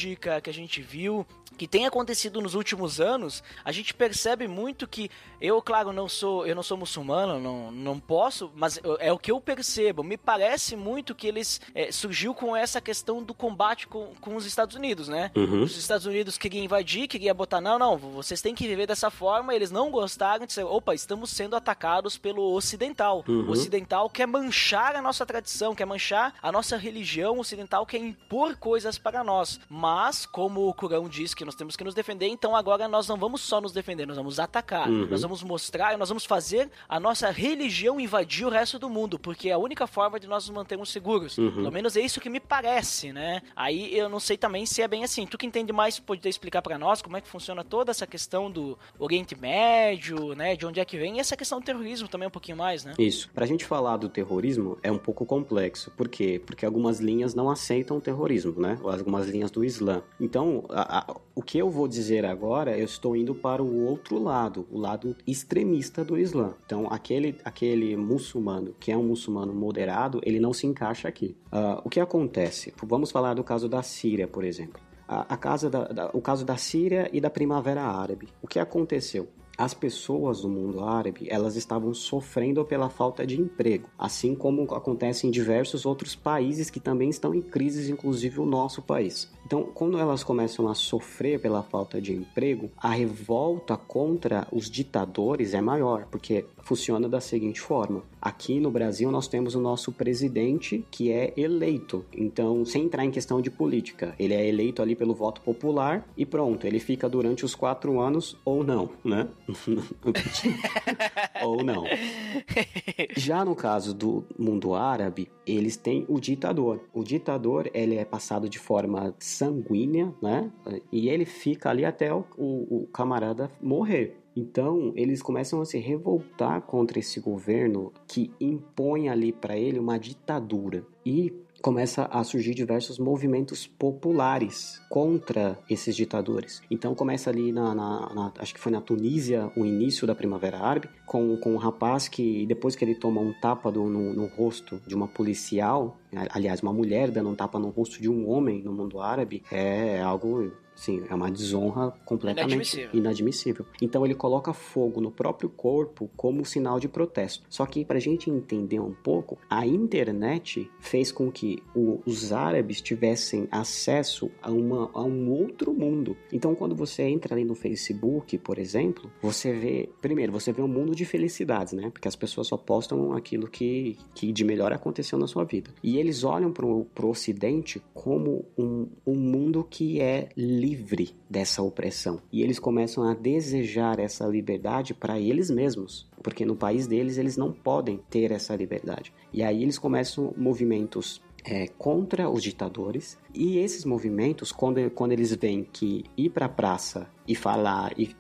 B: que a gente viu, que tem acontecido nos últimos anos, a gente percebe muito que eu, claro, não sou, eu não sou muçulmano, não, não posso, mas é o que eu percebo. Me parece muito que eles é, surgiu com essa questão do combate com, com os Estados Unidos, né?
C: Uhum.
B: Os Estados Unidos queriam invadir, queriam botar, não, não, vocês têm que viver dessa forma. Eles não gostaram, disseram, opa, estamos sendo atacados pelo ocidental.
C: Uhum.
B: O ocidental quer manchar a nossa tradição, quer manchar a nossa religião. O ocidental quer impor coisas para nós. Mas, como o Corão diz que nós temos que nos defender, então agora nós não vamos só nos defender, nós vamos atacar.
C: Uhum.
B: Nós vamos mostrar, nós vamos fazer a nossa religião invadir o resto do mundo, porque é a única forma de nós nos mantermos seguros.
C: Uhum.
B: Pelo menos é isso que me parece, né? Aí eu não sei também se é bem assim. Tu que entende mais, pode explicar para nós como é que funciona toda essa questão do Oriente Médio, né? De onde é que vem, e essa questão do terrorismo também um pouquinho mais, né?
C: Isso. Pra gente falar do terrorismo é um pouco complexo. Por quê? Porque algumas linhas não aceitam o terrorismo, né? Algumas linhas do Islã. Então, a- a- o que eu vou dizer agora, eu estou indo para o outro lado, o lado extremista do Islã. Então, aquele, aquele muçulmano que é um muçulmano moderado, ele não se encaixa aqui. Uh, o que acontece? Vamos falar do caso da Síria, por exemplo. A, casa da, da, o caso da Síria e da Primavera Árabe. O que aconteceu? As pessoas do mundo árabe elas estavam sofrendo pela falta de emprego, assim como acontece em diversos outros países que também estão em crises, inclusive o nosso país. Então, quando elas começam a sofrer pela falta de emprego, a revolta contra os ditadores é maior, porque funciona da seguinte forma: aqui no Brasil nós temos o nosso presidente que é eleito. Então, sem entrar em questão de política, ele é eleito ali pelo voto popular e pronto, ele fica durante os quatro anos ou não, né? *laughs* *laughs* ou não. Já no caso do mundo árabe, eles têm o ditador. O ditador ele é passado de forma sanguínea, né? E ele fica ali até o, o, o camarada morrer. Então, eles começam a se revoltar contra esse governo que impõe ali para ele uma ditadura. E começa a surgir diversos movimentos populares contra esses ditadores. Então começa ali na, na, na, acho que foi na Tunísia o início da Primavera Árabe, com, com um rapaz que depois que ele toma um tapa do, no, no rosto de uma policial, aliás uma mulher dando um tapa no rosto de um homem no mundo árabe, é algo Sim, é uma desonra completamente inadmissível. inadmissível. Então ele coloca fogo no próprio corpo como sinal de protesto. Só que para a gente entender um pouco, a internet fez com que os árabes tivessem acesso a, uma, a um outro mundo. Então quando você entra ali no Facebook, por exemplo, você vê, primeiro, você vê um mundo de felicidades, né? Porque as pessoas só postam aquilo que, que de melhor aconteceu na sua vida. E eles olham para o Ocidente como um, um mundo que é livre dessa opressão. E eles começam a desejar essa liberdade para eles mesmos, porque no país deles eles não podem ter essa liberdade. E aí eles começam movimentos é, contra os ditadores. E esses movimentos, quando, quando eles veem que ir para a praça e falar e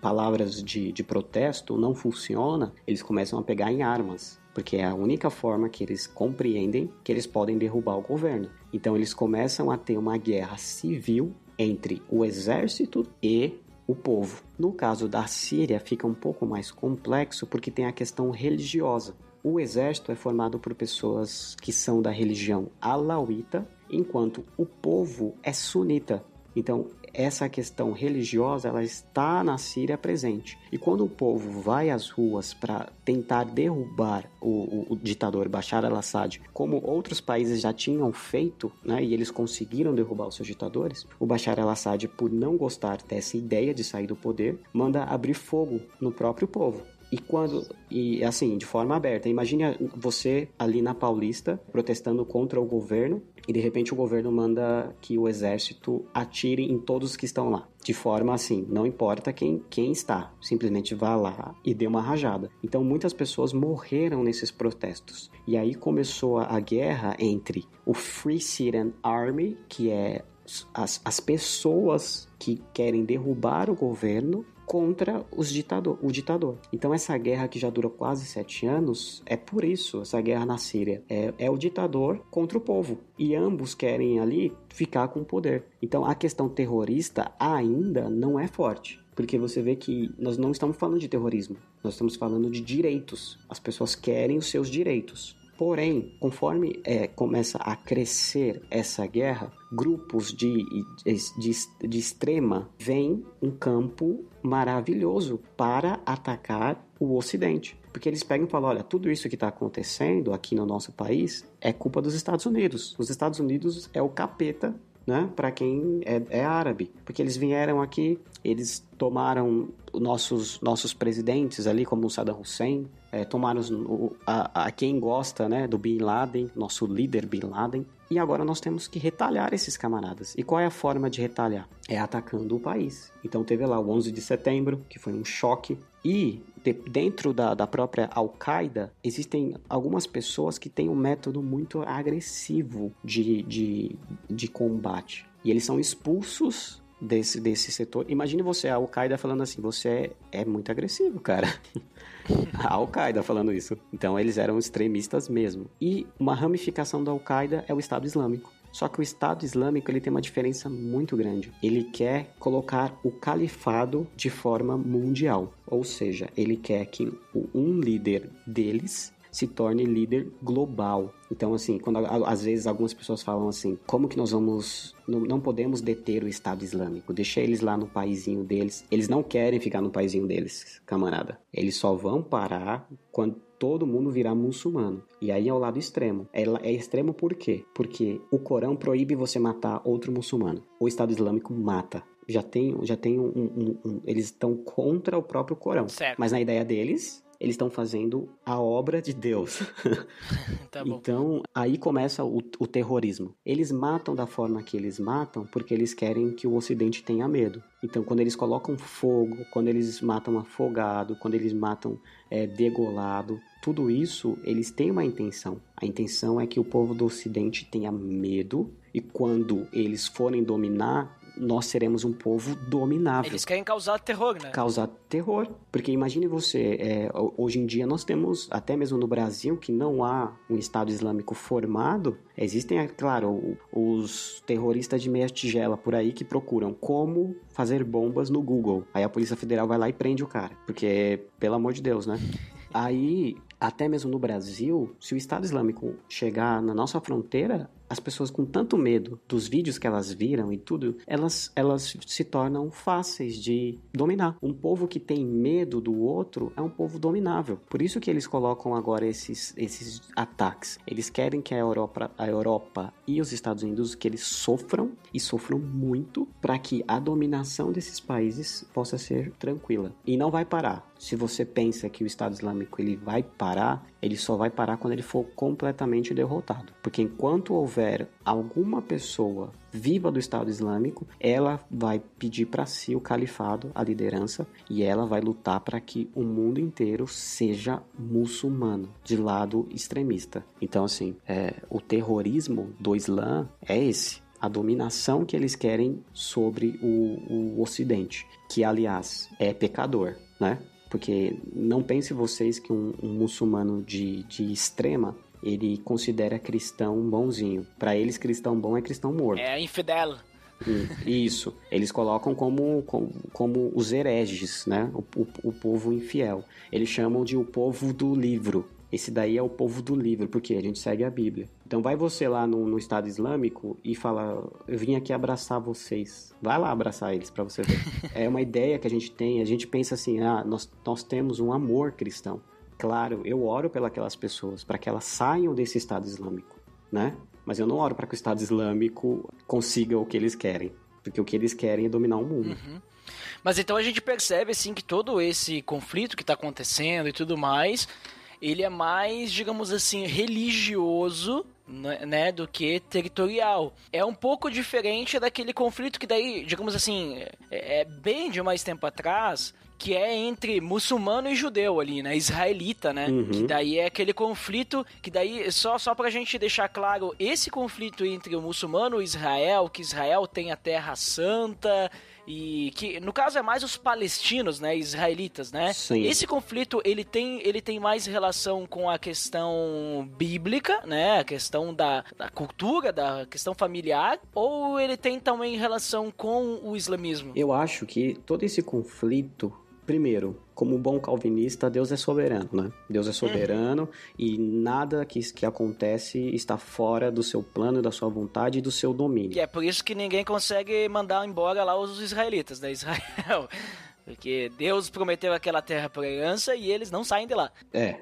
C: palavras de, de protesto não funciona, eles começam a pegar em armas porque é a única forma que eles compreendem que eles podem derrubar o governo. Então eles começam a ter uma guerra civil entre o exército e o povo. No caso da Síria, fica um pouco mais complexo porque tem a questão religiosa. O exército é formado por pessoas que são da religião alauíta, enquanto o povo é sunita. Então, essa questão religiosa ela está na Síria presente. E quando o povo vai às ruas para tentar derrubar o, o, o, ditador Bashar al-Assad, como outros países já tinham feito, né, e eles conseguiram derrubar os seus ditadores, o Bashar al-Assad, por não gostar dessa ideia de sair do poder, manda abrir fogo no próprio povo. E quando. E assim, de forma aberta. Imagine você ali na Paulista protestando contra o governo e de repente o governo manda que o exército atire em todos que estão lá. De forma assim, não importa quem, quem está, simplesmente vá lá e dê uma rajada. Então muitas pessoas morreram nesses protestos. E aí começou a guerra entre o Free Syrian Army, que é as, as pessoas que querem derrubar o governo contra os ditador, o ditador. Então essa guerra que já dura quase sete anos é por isso essa guerra na Síria é, é o ditador contra o povo e ambos querem ali ficar com o poder. Então a questão terrorista ainda não é forte. Porque você vê que nós não estamos falando de terrorismo, nós estamos falando de direitos. As pessoas querem os seus direitos. Porém, conforme é, começa a crescer essa guerra, grupos de, de, de extrema vêm um campo maravilhoso para atacar o Ocidente. Porque eles pegam e falam: olha, tudo isso que está acontecendo aqui no nosso país é culpa dos Estados Unidos. Os Estados Unidos é o capeta né, para quem é, é, árabe, porque eles vieram aqui, eles tomaram nossos nossos presidentes ali, como o Saddam Hussein, é, tomaram o, a, a, quem gosta, né, do Bin Laden, nosso líder Bin Laden, e agora nós temos que retalhar esses camaradas. E qual é a forma de retalhar? É atacando o país. Então teve lá o 11 de setembro, que foi um choque, e de, dentro da, da própria Al-Qaeda, existem algumas pessoas que têm um método muito agressivo de, de, de combate. E eles são expulsos desse, desse setor. Imagine você, a Al-Qaeda falando assim, você é, muito agressivo, cara. *laughs* a Al-Qaeda falando isso. Então eles eram extremistas mesmo. E uma ramificação da Al-Qaeda é o Estado Islâmico. Só que o Estado Islâmico ele tem uma diferença muito grande. Ele quer colocar o califado de forma mundial, ou seja, ele quer que um líder deles se torne líder global. Então, assim, quando às vezes algumas pessoas falam assim, como que nós vamos, não, não podemos deter o Estado Islâmico, deixa eles lá no paísinho deles. Eles não querem ficar no paísinho deles, camarada. Eles só vão parar quando todo mundo virar muçulmano. E aí é o lado extremo. É, é extremo por quê? Porque o Corão proíbe você matar outro muçulmano. O Estado Islâmico mata já tem, já tem um, um, um, eles estão contra o próprio Corão.
B: Certo.
C: Mas na ideia deles, eles estão fazendo a obra de Deus. *laughs*
B: Tá bom.
C: então, aí começa o, o terrorismo. Eles matam da forma que eles matam porque eles querem que o Ocidente tenha medo. Então, quando eles colocam fogo, quando eles matam afogado, quando eles matam é, degolado, tudo isso eles têm uma intenção. A intenção é que o povo do Ocidente tenha medo e quando eles forem dominar, nós seremos um povo dominável.
B: Eles querem causar terror, né?
C: Causar terror. Porque imagine você, é, hoje em dia nós temos, até mesmo no Brasil, que não há um Estado Islâmico formado. Existem, é claro, os terroristas de meia tigela por aí que procuram como fazer bombas no Google. Aí a Polícia Federal vai lá e prende o cara. Porque, pelo amor de Deus, né? Aí, até mesmo no Brasil, se o Estado Islâmico chegar na nossa fronteira, as pessoas com tanto medo dos vídeos que elas viram e tudo, elas, elas se tornam fáceis de dominar. Um povo que tem medo do outro é um povo dominável. Por isso que eles colocam agora esses, esses ataques. Eles querem que a Europa, a Europa e os Estados Unidos que eles sofram e sofram muito para que a dominação desses países possa ser tranquila. E não vai parar. Se você pensa que o Estado Islâmico ele vai parar, ele só vai parar quando ele for completamente derrotado. Porque enquanto houver alguma pessoa viva do Estado Islâmico, ela vai pedir para si o califado, a liderança, e ela vai lutar para que o mundo inteiro seja muçulmano, de lado extremista. Então, assim, é, o terrorismo do Islã é esse a dominação que eles querem sobre o, o Ocidente, que aliás é pecador, né? Porque não pense vocês que um, um muçulmano de, de extrema ele considera cristão bonzinho. Para eles, cristão bom é cristão morto.
B: É infidel.
C: Isso. Eles colocam como, como, como os hereges, né? O, o, o, povo infiel. Eles chamam de o povo do livro. Esse daí é o povo do livro, porque a gente segue a Bíblia. Então vai você lá no, no Estado Islâmico e fala, eu vim aqui abraçar vocês. Vai lá abraçar eles para você ver. *laughs* é uma ideia que a gente tem, a gente pensa assim, ah, nós, nós temos um amor cristão. Claro, eu oro pelas pessoas, para que elas saiam desse Estado Islâmico, né? Mas eu não oro para que o Estado Islâmico consiga o que eles querem. Porque o que eles querem é dominar o mundo.
B: Uhum. Mas então a gente percebe, assim, que todo esse conflito que está acontecendo e tudo mais, ele é mais, digamos assim, religioso né, do que territorial. É um pouco diferente daquele conflito que daí, digamos assim, é, é bem de mais tempo atrás, que é entre muçulmano e judeu ali, né? Israelita, né?
C: Uhum.
B: Que daí é aquele conflito, que daí, só, só pra gente deixar claro, esse conflito entre o muçulmano e Israel, que Israel tem a terra santa e que no caso é mais os palestinos, né, israelitas, né?
C: Sim.
B: Esse conflito ele tem ele tem mais relação com a questão bíblica, né, a questão da, da cultura, da questão familiar, ou ele tem também relação com o islamismo?
C: Eu acho que todo esse conflito Primeiro, como bom calvinista, Deus é soberano, né? Deus é soberano uhum. e nada que, que acontece está fora do seu plano, da sua vontade e do seu domínio.
B: E é por isso que ninguém consegue mandar embora lá os israelitas, né? Israel. *laughs* Porque Deus prometeu aquela terra por herança e eles não saem de lá.
C: É.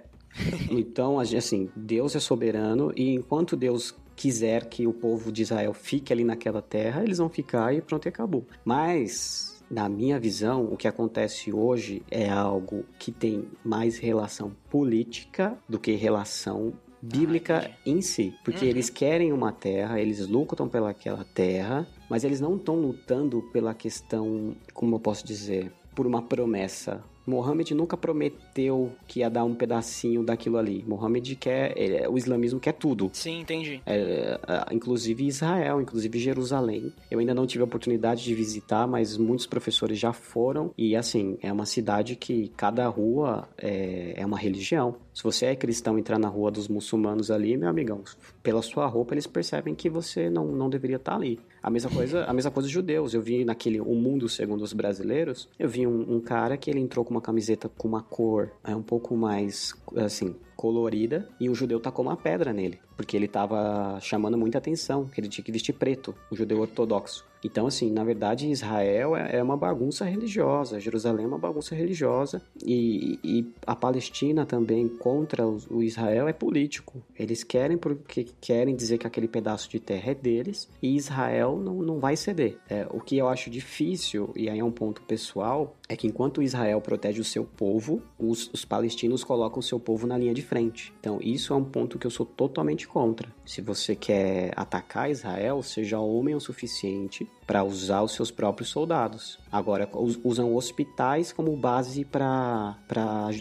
C: Então, assim, Deus é soberano e enquanto Deus quiser que o povo de Israel fique ali naquela terra, eles vão ficar e pronto, acabou. Mas na minha visão, o que acontece hoje é algo que tem mais relação política do que relação bíblica ah, em si, porque uhum. eles querem uma terra, eles lutam pelaquela terra, mas eles não estão lutando pela questão, como eu posso dizer, por uma promessa Mohammed nunca prometeu que ia dar um pedacinho daquilo ali. Mohammed quer, ele- o islamismo quer tudo.
B: Sim, entendi.
C: É, é, inclusive Israel, inclusive Jerusalém. Eu ainda não tive a oportunidade de visitar, mas muitos professores já foram. E assim, é uma cidade que cada rua é, é uma religião. Se você é cristão entrar na rua dos muçulmanos ali, meu amigão, pela sua roupa eles percebem que você não, não deveria estar ali. A mesma coisa, a mesma coisa judeus. Eu vi naquele O Mundo Segundo os Brasileiros, eu vi um, um cara que ele entrou com uma camiseta com uma cor é, um pouco mais, assim, colorida e um judeu tacou uma pedra nele, porque ele tava chamando muita atenção, que ele tinha que vestir preto, um judeu ortodoxo. Então, assim, na verdade, Israel é é uma bagunça religiosa, Jerusalém é uma bagunça religiosa e, e a Palestina também contra o Israel é político. Eles querem porque querem dizer que aquele pedaço de terra é deles e Israel não, não vai ceder. É, o que eu acho difícil, e aí é um ponto pessoal, é que enquanto Israel protege o seu povo, os, os palestinos colocam o seu povo na linha de frente. Então, isso é um ponto que eu sou totalmente contra. Se você quer atacar Israel, seja homem o suficiente para usar os seus próprios soldados. Agora, us- usam hospitais como base para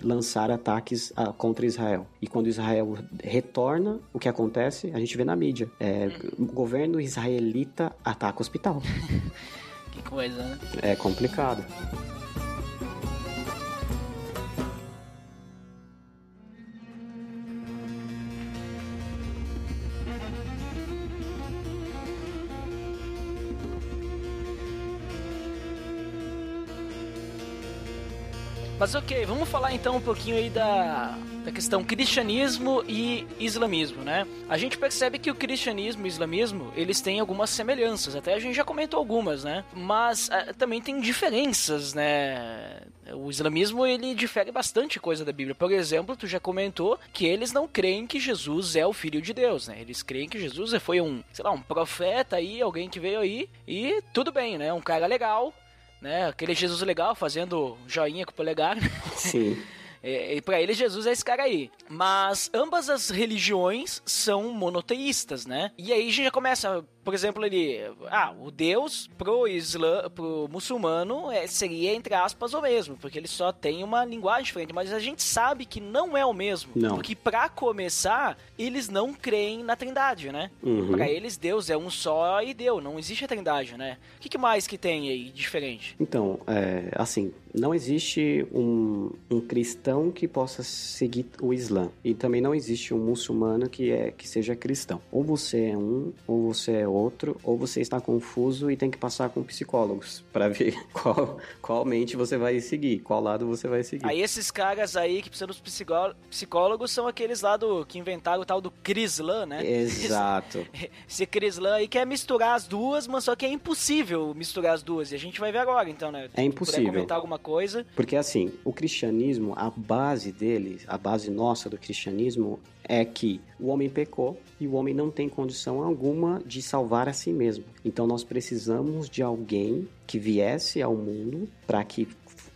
C: lançar ataques ah, contra Israel. E quando Israel retorna, o que acontece? A gente vê na mídia. É, O governo israelita ataca o hospital. *laughs*
B: Que coisa, né?
C: É complicado.
B: Mas ok, vamos falar então um pouquinho aí da, da questão cristianismo e islamismo, né? A gente percebe que o cristianismo e o islamismo, eles têm algumas semelhanças, até a gente já comentou algumas, né? Mas ah, também tem diferenças, né? O islamismo, ele difere bastante coisa da Bíblia. Por exemplo, tu já comentou que eles não creem que Jesus é o filho de Deus, né? Eles creem que Jesus foi um, sei lá, um profeta aí, alguém que veio aí, e tudo bem, né? Um cara legal, né? Aquele Jesus legal fazendo joinha com o polegar. né?
C: Sim. *laughs*
B: É, e pra eles, Jesus é esse cara aí. Mas ambas as religiões são monoteístas, né? E aí a gente já começa, por exemplo, ele. Ah, o Deus pro, islã, pro muçulmano é, seria, entre aspas, o mesmo, porque ele só tem uma linguagem diferente. Mas a gente sabe que não é o mesmo.
C: Não.
B: Porque pra começar, eles não creem na trindade, né?
C: Uhum.
B: Pra eles, Deus é um só e deu, não existe a trindade, né? O que, que mais que tem aí diferente?
C: Então, é, assim, não existe um, um cristão que possa seguir o Islã. E também não existe um muçulmano que, é, que seja cristão. Ou você é um, ou você é outro, ou você está confuso e tem que passar com psicólogos para ver *laughs* qual, qual mente você vai seguir, qual lado você vai seguir.
B: Aí esses caras aí que precisam dos psicó- psicólogos são aqueles lá do que inventaram o tal do Crislan, né?
C: Exato. *laughs*
B: Esse Crislan aí quer misturar as duas, mas só que é impossível misturar as duas. E a gente vai ver agora, então, né?
C: É impossível.
B: comentar alguma coisa.
C: Porque assim, o cristianismo, a base dele, a base nossa do cristianismo é que o homem pecou e o homem não tem condição alguma de salvar a si mesmo. Então nós precisamos de alguém que viesse ao mundo para que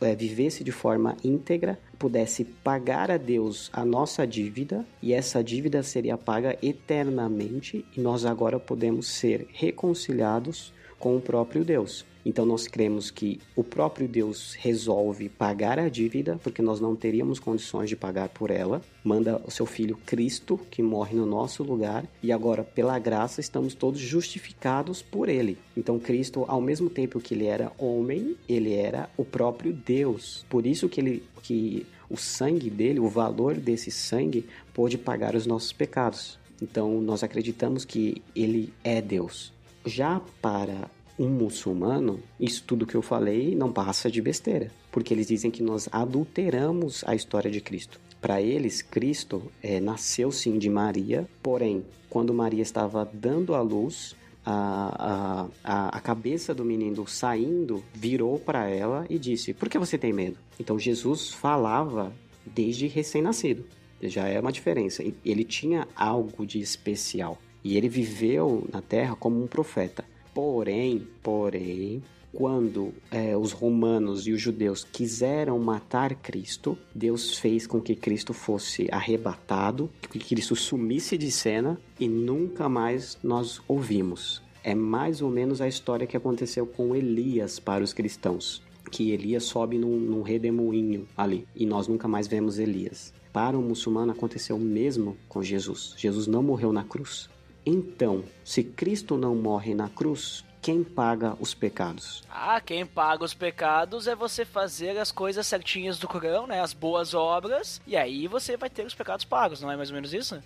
C: eh, vivesse de forma íntegra, pudesse pagar a Deus a nossa dívida e essa dívida seria paga eternamente e nós agora podemos ser reconciliados com o próprio Deus. Então nós cremos que o próprio Deus resolve pagar a dívida, porque nós não teríamos condições de pagar por ela. Manda o seu filho Cristo, que morre no nosso lugar, e agora, pela graça, estamos todos justificados por ele. Então Cristo, ao mesmo tempo que ele era homem, ele era o próprio Deus. Por isso que ele que o sangue dele, o valor desse sangue, pôde pagar os nossos pecados. Então nós acreditamos que ele é Deus. Já para um muçulmano, isso tudo que eu falei não passa de besteira, porque eles dizem que nós adulteramos a história de Cristo. Para eles, Cristo é, nasceu sim de Maria, porém, quando Maria estava dando à luz, a, a, a, cabeça do menino saindo virou para ela e disse: Por que você tem medo? Então Jesus falava desde recém-nascido. Já é uma diferença. Ele tinha algo de especial. E ele viveu na terra como um profeta. Porém, porém, quando é, os romanos e os judeus quiseram matar Cristo, Deus fez com que Cristo fosse arrebatado, que Cristo sumisse de cena e nunca mais nós ouvimos. É mais ou menos a história que aconteceu com Elias para os cristãos. que Elias sobe num, num redemoinho ali e nós nunca mais vemos Elias. Para o muçulmano aconteceu o mesmo com Jesus. Jesus não morreu na cruz. Então, se Cristo não morre na cruz, quem paga os pecados?
B: Ah, quem paga os pecados é você fazer as coisas certinhas do Corão, né? As boas obras, e aí você vai ter os pecados pagos, não é mais ou menos isso?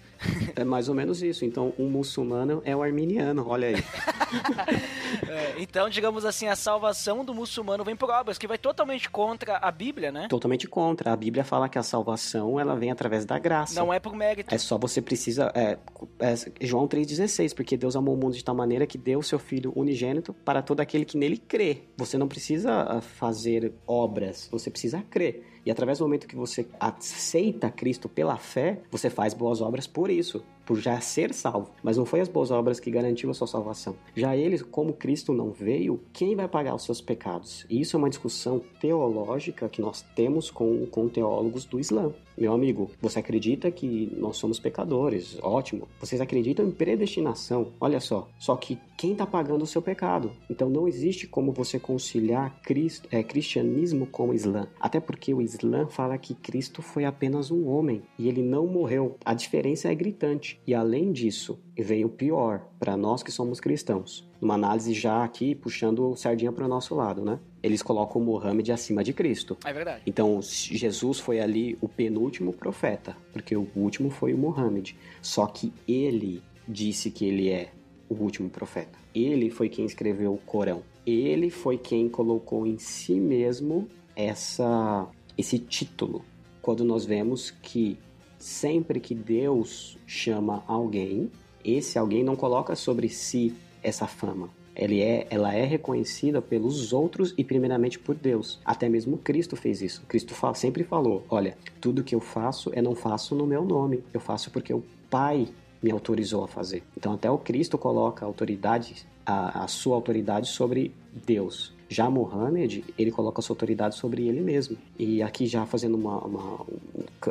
C: É mais ou menos isso. Então, um muçulmano é o arminiano, olha aí. *laughs*
B: É, então, digamos assim, a salvação do muçulmano vem por obras, que vai totalmente contra a Bíblia, né?
C: Totalmente contra. A Bíblia fala que a salvação ela vem através da graça.
B: Não é por mérito.
C: É só você precisa. É, é, João 3,16, porque Deus amou o mundo de tal maneira que deu o seu filho unigênito para todo aquele que nele crê. Você não precisa ah, fazer obras, você precisa crer. E através do momento que você aceita Cristo pela fé, você faz boas obras por isso, por já ser salvo. Mas não foi as boas obras que garantiu a sua salvação. Já ele, como Cristo não veio, quem vai pagar os seus pecados? E isso é uma discussão teológica que nós temos com, com teólogos do Islã. Meu amigo, você acredita que nós somos pecadores? Ótimo. Vocês acreditam em predestinação? Olha só. Só que quem está pagando o seu pecado? Então não existe como você conciliar Cristo, é, cristianismo com o Islã. Até porque o Islã fala que Cristo foi apenas um homem e ele não morreu. A diferença é gritante. E além disso, veio pior para nós que somos cristãos. Uma análise já aqui puxando sardinha para o nosso lado, né? Eles colocam o Mohammed acima de Cristo.
B: É verdade.
C: Então, Jesus foi ali o penúltimo profeta, porque o último foi o Mohammed. Só que ele disse que ele é o último profeta. Ele foi quem escreveu o Corão. Ele foi quem colocou em si mesmo essa esse título. Quando nós vemos que sempre que Deus chama alguém, esse alguém não coloca sobre si essa fama. É, ela é reconhecida pelos outros e primeiramente por Deus. Até mesmo Cristo fez isso. Cristo sempre falou: Olha, tudo que eu faço, eu não faço no meu nome, eu faço porque o Pai me autorizou a fazer. Então, até o Cristo coloca autoridade, a, a sua autoridade sobre Deus. Já Muhammad, ele coloca sua autoridade sobre ele mesmo. E aqui já fazendo uma, uma,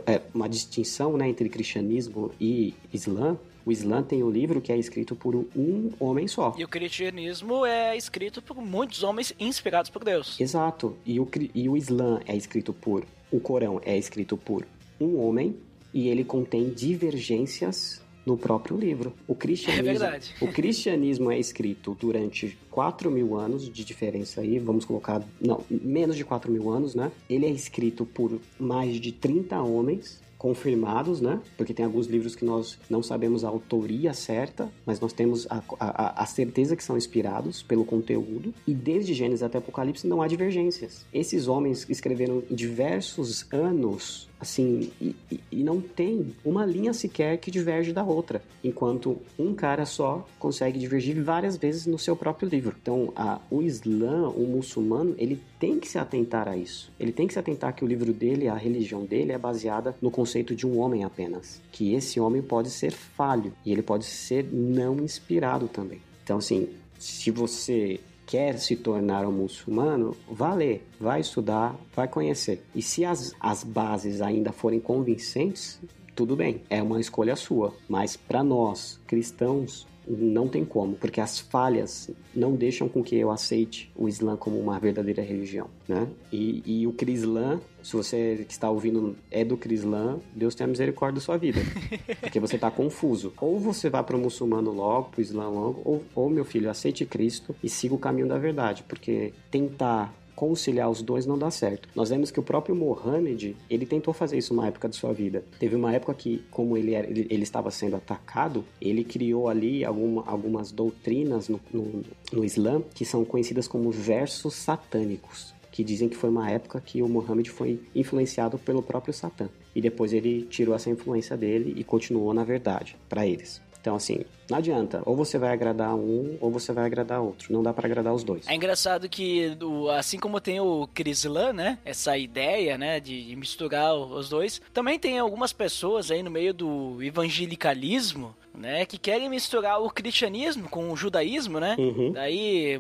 C: é, uma distinção né, entre cristianismo e Islã, o Islã tem um livro que é escrito por um homem só.
B: E o cristianismo é escrito por muitos homens inspirados por Deus.
C: Exato. E o, e o Islã é escrito por. O Corão é escrito por um homem e ele contém divergências no próprio livro. O cristianismo,
B: É verdade.
C: o cristianismo é escrito durante 4 mil anos de diferença aí, vamos colocar, não, menos de 4 mil anos, né? Ele é escrito por mais de 30 homens confirmados, né? Porque tem alguns livros que nós não sabemos a autoria certa, mas nós temos a, a, a certeza que são inspirados pelo conteúdo. E desde Gênesis até Apocalipse não há divergências. Esses homens escreveram em diversos anos assim, e, e- não tem uma linha sequer que diverge da outra, enquanto um cara só consegue divergir várias vezes no seu próprio livro. Então, a, o Islã, o muçulmano, ele tem que se atentar a isso. Ele tem que se atentar que o livro dele, a religião dele, é baseada no conceito de um homem apenas. Que esse homem pode ser falho e ele pode ser não inspirado também. Então, assim, se você quer se tornar um muçulmano, vá ler, vai estudar, vai conhecer. E se as, as bases ainda forem convincentes, tudo bem, é uma escolha sua. Mas para nós, cristãos, não tem como, porque as falhas não deixam com que eu aceite o Islã como uma verdadeira religião, né? E, e o Crislã, se você que está ouvindo é do Crislã, Deus tenha misericórdia da sua vida, *laughs* porque você está confuso. Ou você vai para o muçulmano logo, para o Islã logo, ou, ou meu filho, aceite Cristo e siga o caminho da verdade, porque tentar conciliar os dois não dá certo. Nós vemos que o próprio Mohammed, ele tentou fazer isso uma época de sua vida. Teve uma época que, como ele, era, ele, ele estava sendo atacado, ele criou ali alguma, algumas doutrinas no, no, no Islã que são conhecidas como versos satânicos. Que dizem que foi uma época que o Mohammed foi influenciado pelo próprio Satã. E depois ele tirou essa influência dele e continuou na verdade para eles. Então, assim, não adianta. Ou você vai agradar um, ou você vai agradar outro. Não dá para agradar os dois.
B: É engraçado que, assim como tem o Crislan, né? Essa ideia, né? De, misturar os dois. Também tem algumas pessoas aí no meio do evangelicalismo, né, que querem misturar o cristianismo com o judaísmo, né?
C: Uhum.
B: Daí,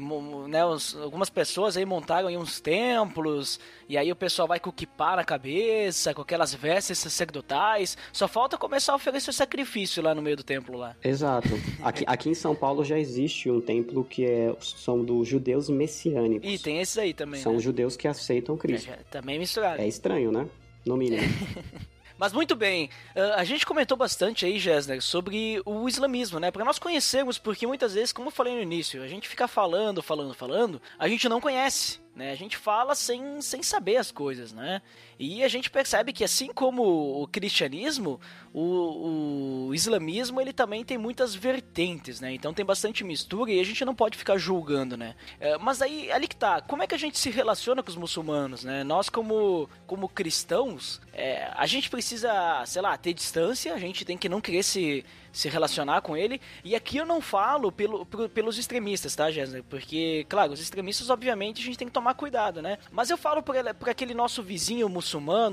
B: né, os- algumas pessoas aí montaram aí uns templos, e aí o pessoal vai com o kippah na cabeça, com aquelas vestes sacerdotais. Só falta começar a oferecer sacrifício lá no meio do templo lá.
C: Exato. Aqui, aqui em São Paulo já existe um templo que é, são dos judeus messiânicos.
B: E tem esses aí também,
C: São
B: né?
C: judeus que aceitam Cristo.
B: É, também misturaram.
C: É estranho, né? No mínimo. *laughs*
B: Mas muito bem, ah, a gente comentou bastante aí, Gessner, sobre o islamismo, né? Para nós conhecermos, porque muitas vezes, como eu falei no início, a gente fica falando, falando, falando, a gente não conhece, né? A gente fala sem, sem saber as coisas, né? E a gente percebe que assim como o cristianismo, o, o islamismo ele também tem muitas vertentes, né? Então tem bastante mistura e a gente não pode ficar julgando, né? É, mas aí, ali que tá, como é que a gente se relaciona com os muçulmanos, né? Nós como, como cristãos, é, a gente precisa, sei lá, ter distância, a gente tem que não querer se, se relacionar com ele. E aqui eu não falo pelo, pelos extremistas, tá, Jéssica? Porque, claro, os extremistas, obviamente, a gente tem que tomar cuidado, né? Mas eu falo por, por aquele nosso vizinho muçulmano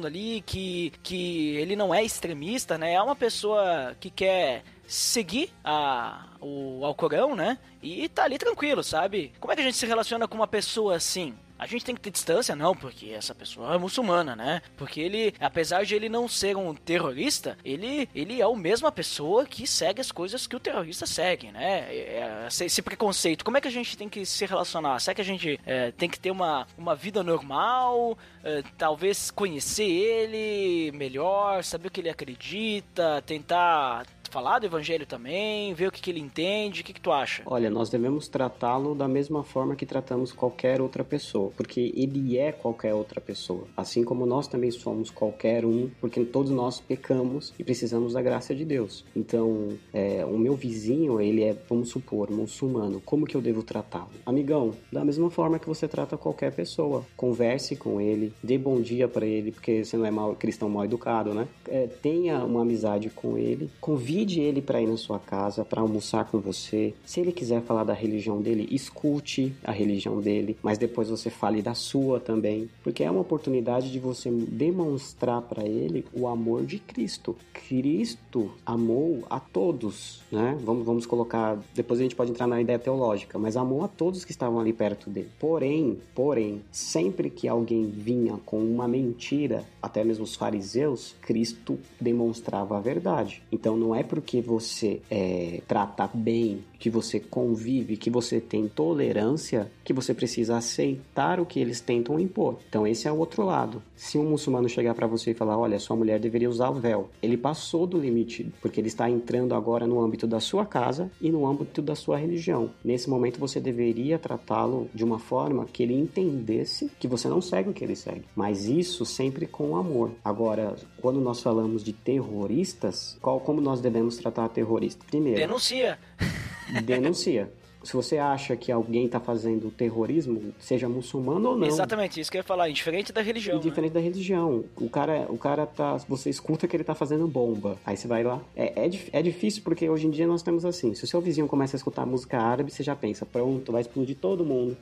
B: ali, que, que ele não é extremista, né? É uma pessoa que quer seguir a, o Alcorão, né? E tá ali tranquilo, sabe? Como é que a gente se relaciona com uma pessoa assim? A gente tem que ter distância, não, porque essa pessoa é muçulmana, né? Porque ele, apesar de ele não ser um terrorista, ele, ele é a mesma pessoa que segue as coisas que o terrorista segue, né? É, Esse, esse preconceito, como é que a gente tem que se relacionar? Será que a gente é, tem que ter uma, uma vida normal? É, talvez conhecer ele melhor, saber o que ele acredita, tentar falar do evangelho também, ver o que, que ele entende, o que, que tu acha?
C: Olha, nós devemos tratá-lo da mesma forma que tratamos qualquer outra pessoa, porque ele é qualquer outra pessoa, assim como nós também somos qualquer um, porque todos nós pecamos e precisamos da graça de Deus. Então, é, o meu vizinho, ele é, vamos supor, muçulmano, como que eu devo tratá-lo? Amigão, da mesma forma que você trata qualquer pessoa, converse com ele, dê bom dia para ele, porque você não é mal, cristão mal educado, né? É, tenha uma amizade com ele, convide ele para ir na sua casa, para almoçar com você. Se ele quiser falar da religião dele, escute a religião dele, mas depois você fale da sua também, porque é uma oportunidade de você demonstrar para ele o amor de Cristo. Cristo amou a todos, né? Vamos, vamos colocar, depois a gente pode entrar na ideia teológica, mas amou a todos que estavam ali perto dele. Porém, porém, sempre que alguém vinha com uma mentira, até mesmo os fariseus, Cristo demonstrava a verdade. Então não é porque você é, trata bem, que você convive, que você tem tolerância, que você precisa aceitar o que eles tentam impor. Então esse é o outro lado. Se um muçulmano chegar para você e falar, olha, sua mulher deveria usar o véu, ele passou do limite, porque ele está entrando agora no âmbito da sua casa e no âmbito da sua religião. Nesse momento você deveria tratá-lo de uma forma que ele entendesse que você não segue o que ele segue, mas isso sempre com amor. Agora, quando nós falamos de terroristas, qual como nós devemos tratar terrorista? Primeiro,
B: Denuncia. *laughs*
C: denuncia. Se você acha que alguém está fazendo terrorismo, seja muçulmano ou não,
B: Exatamente, isso que eu ia falar, indiferente da religião. né?
C: Indiferente da religião. O cara, o cara tá. Você escuta que ele tá fazendo bomba. Aí você vai lá. É, é, é difícil porque hoje em dia nós temos assim. Se o seu vizinho começa a escutar música árabe, você já pensa, pronto, vai explodir todo mundo.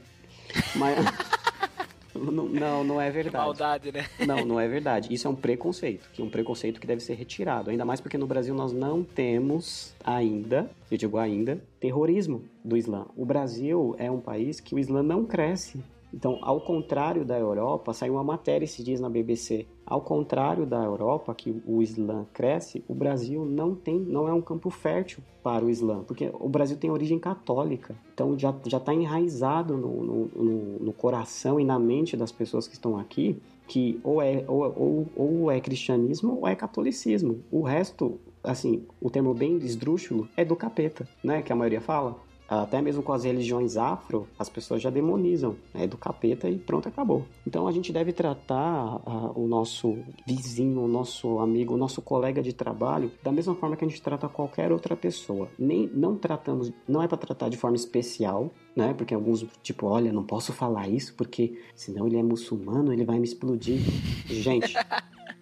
C: Mas. *laughs* não, não, não é
B: Que
C: verdade.
B: maldade, né?
C: Não, não é verdade. Isso é um preconceito, que é um preconceito que deve ser retirado. Ainda mais porque no Brasil nós não temos ainda, eu digo ainda, terrorismo do Islã. O Brasil é um país que o Islã não cresce. Então, ao contrário da Europa, saiu uma matéria esses dias na BBC. Ao contrário da Europa, que o Islã cresce, o Brasil não tem, não é um campo fértil para o Islã, porque o Brasil tem origem católica. Então já está enraizado no, no, no, no coração e na mente das pessoas que estão aqui que ou é ou, ou, ou é cristianismo ou é catolicismo. O resto, assim, o termo bem esdrúxulo é do capeta, né? Que a maioria fala. Até mesmo com as religiões afro, as pessoas já demonizam. É do capeta e pronto, acabou. Então a gente deve tratar ah, o nosso vizinho, o nosso amigo, o nosso colega de trabalho da mesma forma que a gente trata qualquer outra pessoa. Nem não tratamos, não é para tratar de forma especial, né? Porque alguns tipo, olha, não posso falar isso porque senão ele é muçulmano, ele vai me explodir. Gente, *laughs*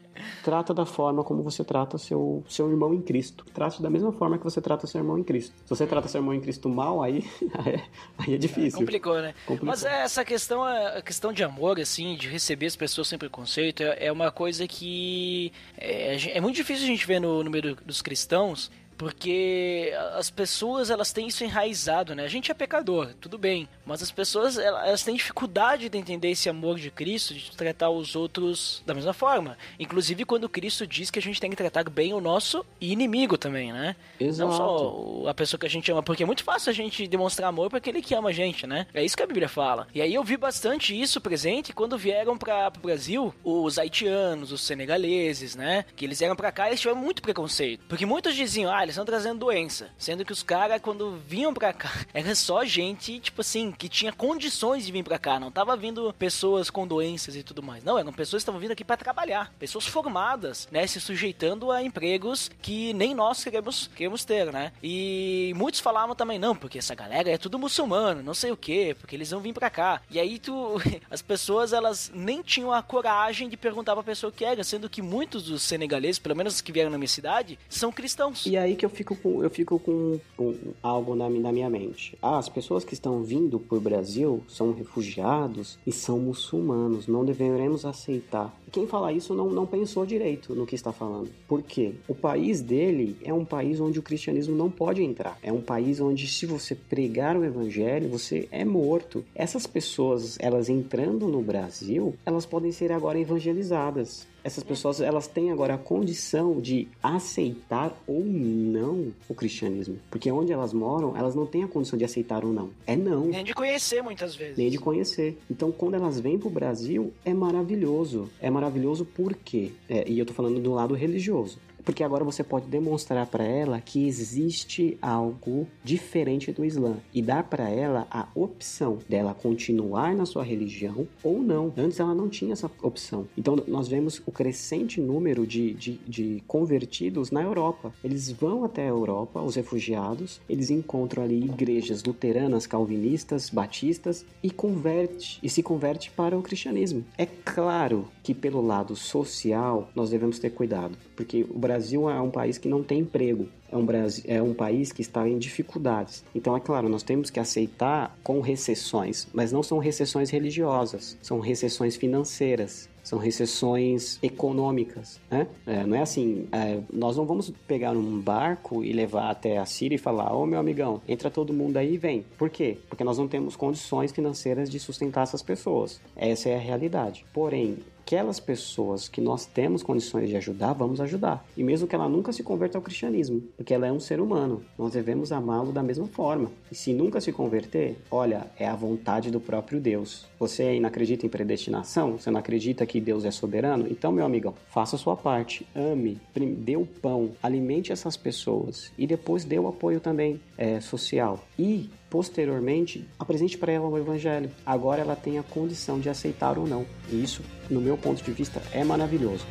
C: trata da forma como você trata seu, seu irmão em Cristo. Trate da mesma forma que você trata seu irmão em Cristo. Se você trata seu irmão em Cristo mal, aí, *laughs* aí é difícil.
B: Complicou, né?
C: Complicou.
B: Mas é, essa questão, é- a questão de amor, assim, de receber as pessoas sem preconceito, é, é uma coisa que é, é muito difícil a gente ver no, no meio do- dos cristãos, porque as pessoas elas têm isso enraizado, né? A gente é pecador, tudo bem, mas as pessoas elas têm dificuldade de entender esse amor de Cristo, de tratar os outros da mesma forma. Inclusive quando Cristo diz que a gente tem que tratar bem o nosso inimigo também, né?
C: Exato.
B: Não só a pessoa que a gente ama, porque é muito fácil a gente demonstrar amor para aquele que ama a gente, né? É isso que a Bíblia fala. E aí eu vi bastante isso presente quando vieram para o Brasil os haitianos, os senegaleses, né? Que eles vieram para cá e eles tiveram muito preconceito. Porque muitos diziam, ah, eles estão trazendo doença. Sendo que os caras, quando vinham pra cá, *laughs* era só gente, tipo assim, que tinha condições de vir pra cá. Não tava vindo pessoas com doenças e tudo mais. Não, eram pessoas que estavam vindo aqui para trabalhar. Pessoas formadas, né? Se sujeitando a empregos que nem nós queremos, queremos ter, né? E muitos falavam também, não, porque essa galera é tudo muçulmano, não sei o que, porque eles vão vir pra cá. E aí tu, *laughs* as pessoas, elas nem tinham a coragem de perguntar pra pessoa o que era, sendo que muitos dos senegaleses, pelo menos os que vieram na minha cidade, são cristãos.
C: E aí que eu fico com, eu fico com, com algo na, na minha mente. Ah, as pessoas que estão vindo por Brasil são refugiados e são muçulmanos. Não deveremos aceitar. Quem fala isso não, não pensou direito no que está falando. Por quê? O país dele é um país onde o cristianismo não pode entrar. É um país onde, se você pregar o evangelho, você é morto. Essas pessoas, elas entrando no Brasil, elas podem ser agora evangelizadas essas pessoas elas têm agora a condição de aceitar ou não o cristianismo. Porque onde elas moram, elas não têm a condição de aceitar ou não. É não.
B: Nem de conhecer muitas vezes.
C: Nem de conhecer. Então, quando elas vêm pro Brasil, é maravilhoso. É maravilhoso por quê? É, e eu tô falando do lado religioso. Porque agora você pode demonstrar para ela que existe algo diferente do Islã e dar para ela a opção dela continuar na sua religião ou não. Antes ela não tinha essa opção. Então nós vemos o crescente número de, de, de convertidos na Europa. Eles vão até a Europa, os refugiados, eles encontram ali igrejas luteranas, calvinistas, batistas e converte e se converte para o cristianismo. É claro que pelo lado social nós devemos ter cuidado, porque o Brasil é um país que não tem emprego, é um, Brasil, é um país que está em dificuldades. Então, é claro, nós temos que aceitar com recessões, mas não são recessões religiosas, são recessões financeiras são recessões econômicas, né? É, não é assim, é, nós não vamos pegar um barco e levar até a Síria e falar, ô oh, meu amigão, entra todo mundo aí e vem. Por quê? Porque nós não temos condições financeiras de sustentar essas pessoas. Essa é a realidade. Porém, aquelas pessoas que nós temos condições de ajudar, vamos ajudar. E mesmo que ela nunca se converta ao cristianismo, porque ela é um ser humano, nós devemos amá-lo da mesma forma. E se nunca se converter, olha, é a vontade do próprio Deus. Você não acredita em predestinação? Você não acredita que Deus é soberano? Então, meu amigão, faça a sua parte, ame, dê o pão, alimente essas pessoas e depois dê o apoio também é, social. E posteriormente apresente para ela o evangelho. Agora ela tem a condição de aceitar ou não. E isso, no meu ponto de vista, é maravilhoso.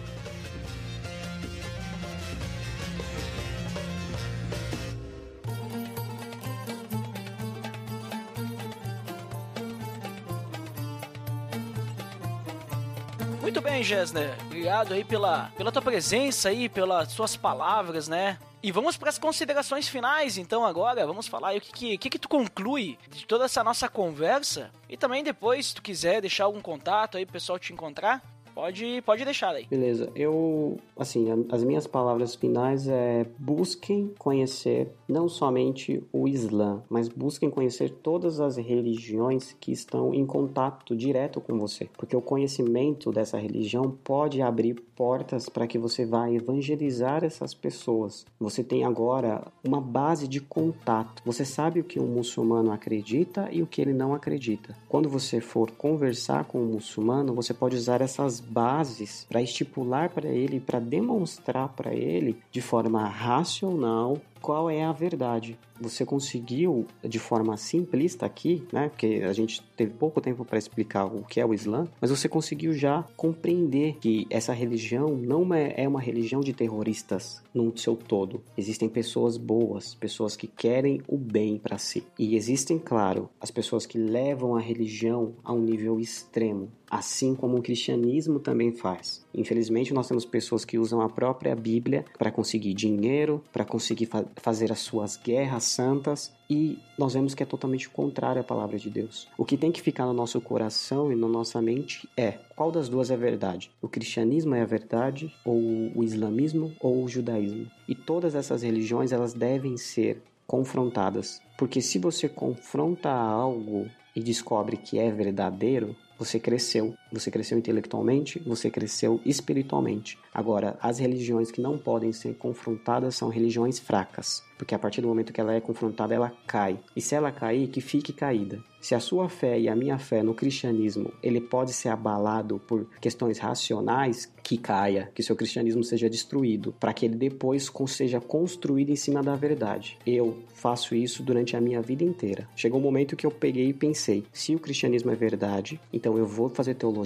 B: Muito bem, Gessner. Obrigado aí pela, pela tua presença aí, pelas suas palavras, né? E vamos para as considerações finais, então, agora. Vamos falar o que, que, que, que tu conclui de toda essa nossa conversa. E também depois, se tu quiser deixar algum contato aí pro pessoal te encontrar, Pode, pode deixar aí.
C: Beleza. Eu, assim, as minhas palavras finais é busquem conhecer não somente o Islã, mas busquem conhecer todas as religiões que estão em contato direto com você, porque o conhecimento dessa religião pode abrir portas para que você vá evangelizar essas pessoas. Você tem agora uma base de contato. Você sabe o que um muçulmano acredita e o que ele não acredita. Quando você for conversar com um muçulmano, você pode usar essas bases para estipular para ele, para demonstrar para ele de forma racional qual é a verdade. Você conseguiu de forma simplista aqui, né? Porque a gente teve pouco tempo para explicar o que é o Islã, mas você conseguiu já compreender que essa religião não é, é uma religião de terroristas no seu todo. Existem pessoas boas, pessoas que querem o bem para si. E existem, claro, as pessoas que levam a religião a um nível extremo, assim como o cristianismo também faz. Infelizmente, nós temos pessoas que usam a própria Bíblia para conseguir dinheiro, para conseguir fa fazer as suas guerras santas, e nós vemos que é totalmente contrário à palavra de Deus. O que tem que ficar no nosso coração e na nossa mente é qual das duas é verdade? O cristianismo é a verdade, ou o islamismo, ou o judaísmo? E todas essas religiões elas devem ser confrontadas, porque se você confronta algo e descobre que é verdadeiro, você cresceu. Você cresceu intelectualmente, você cresceu espiritualmente. Agora, as religiões que não podem ser confrontadas são religiões fracas, porque a partir do momento que ela é confrontada, ela cai. E se ela cair, que fique caída. Se a sua fé e a minha fé no cristianismo, ele pode ser abalado por questões racionais, que caia, que seu cristianismo seja destruído, para que ele depois seja construído em cima da verdade. Eu faço isso durante a minha vida inteira. Chegou um momento que eu peguei e pensei: se o cristianismo é verdade, então eu vou fazer teologia,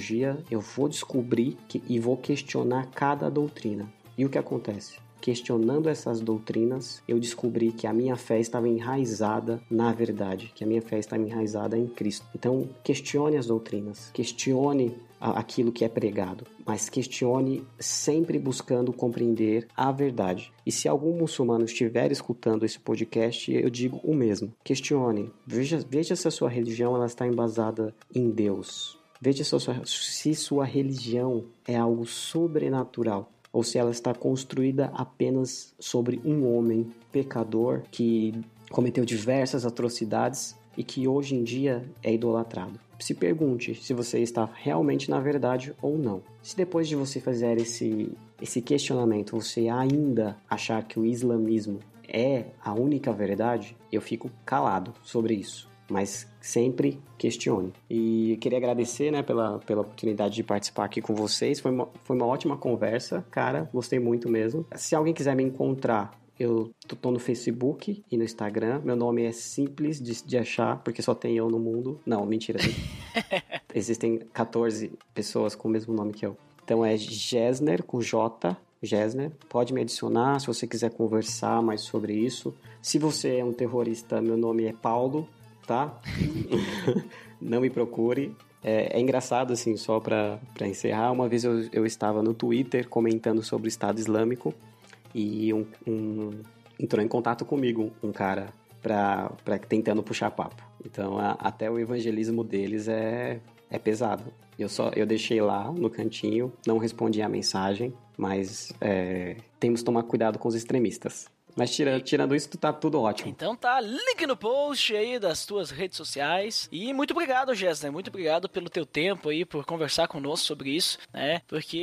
C: eu vou descobrir que, e vou questionar cada doutrina. E o que acontece? questionando essas doutrinas, eu descobri que a minha fé estava enraizada na verdade, que a minha fé estava enraizada em Cristo. Então, questione as doutrinas, questione aquilo que é pregado, mas questione sempre buscando compreender a verdade. E se algum muçulmano estiver escutando esse podcast, eu digo o mesmo. Questione, veja, veja se a sua religião ela está embasada em Deus. Veja se sua religião é algo sobrenatural ou se ela está construída apenas sobre um homem pecador que cometeu diversas atrocidades e que hoje em dia é idolatrado. Se pergunte se você está realmente na verdade ou não. Se depois de você fazer esse, esse questionamento você ainda achar que o islamismo é a única verdade, eu fico calado sobre isso mas sempre questione. E queria agradecer, né, pela, pela oportunidade de participar aqui com vocês. Foi uma, foi uma ótima conversa, cara, gostei muito mesmo. Se alguém quiser me encontrar, eu tô no Facebook e no Instagram. Meu nome é simples de, de achar, porque só tem eu no mundo. Não, mentira. *laughs* Existem 14 pessoas com o mesmo nome que eu. Então é Gesner, com J, Gesner. Pode me adicionar se você quiser conversar mais sobre isso. Se você é um terrorista, meu nome é Paulo tá? *laughs* não me procure. É, é, engraçado, assim, só para encerrar. Uma vez eu, eu estava no Twitter comentando sobre o Estado Islâmico e um, um entrou em contato comigo um cara pra, pra, tentando puxar papo. Então, a, até o evangelismo deles é, é pesado. Eu só eu deixei lá no cantinho, não respondi a mensagem, mas é, temos que tomar cuidado com os extremistas. Mas tira, tirando isso, tá tudo ótimo.
B: Então tá, link no post aí das tuas redes sociais. E muito obrigado, Jéssica. Muito obrigado pelo teu tempo aí, por conversar conosco sobre isso, né? Porque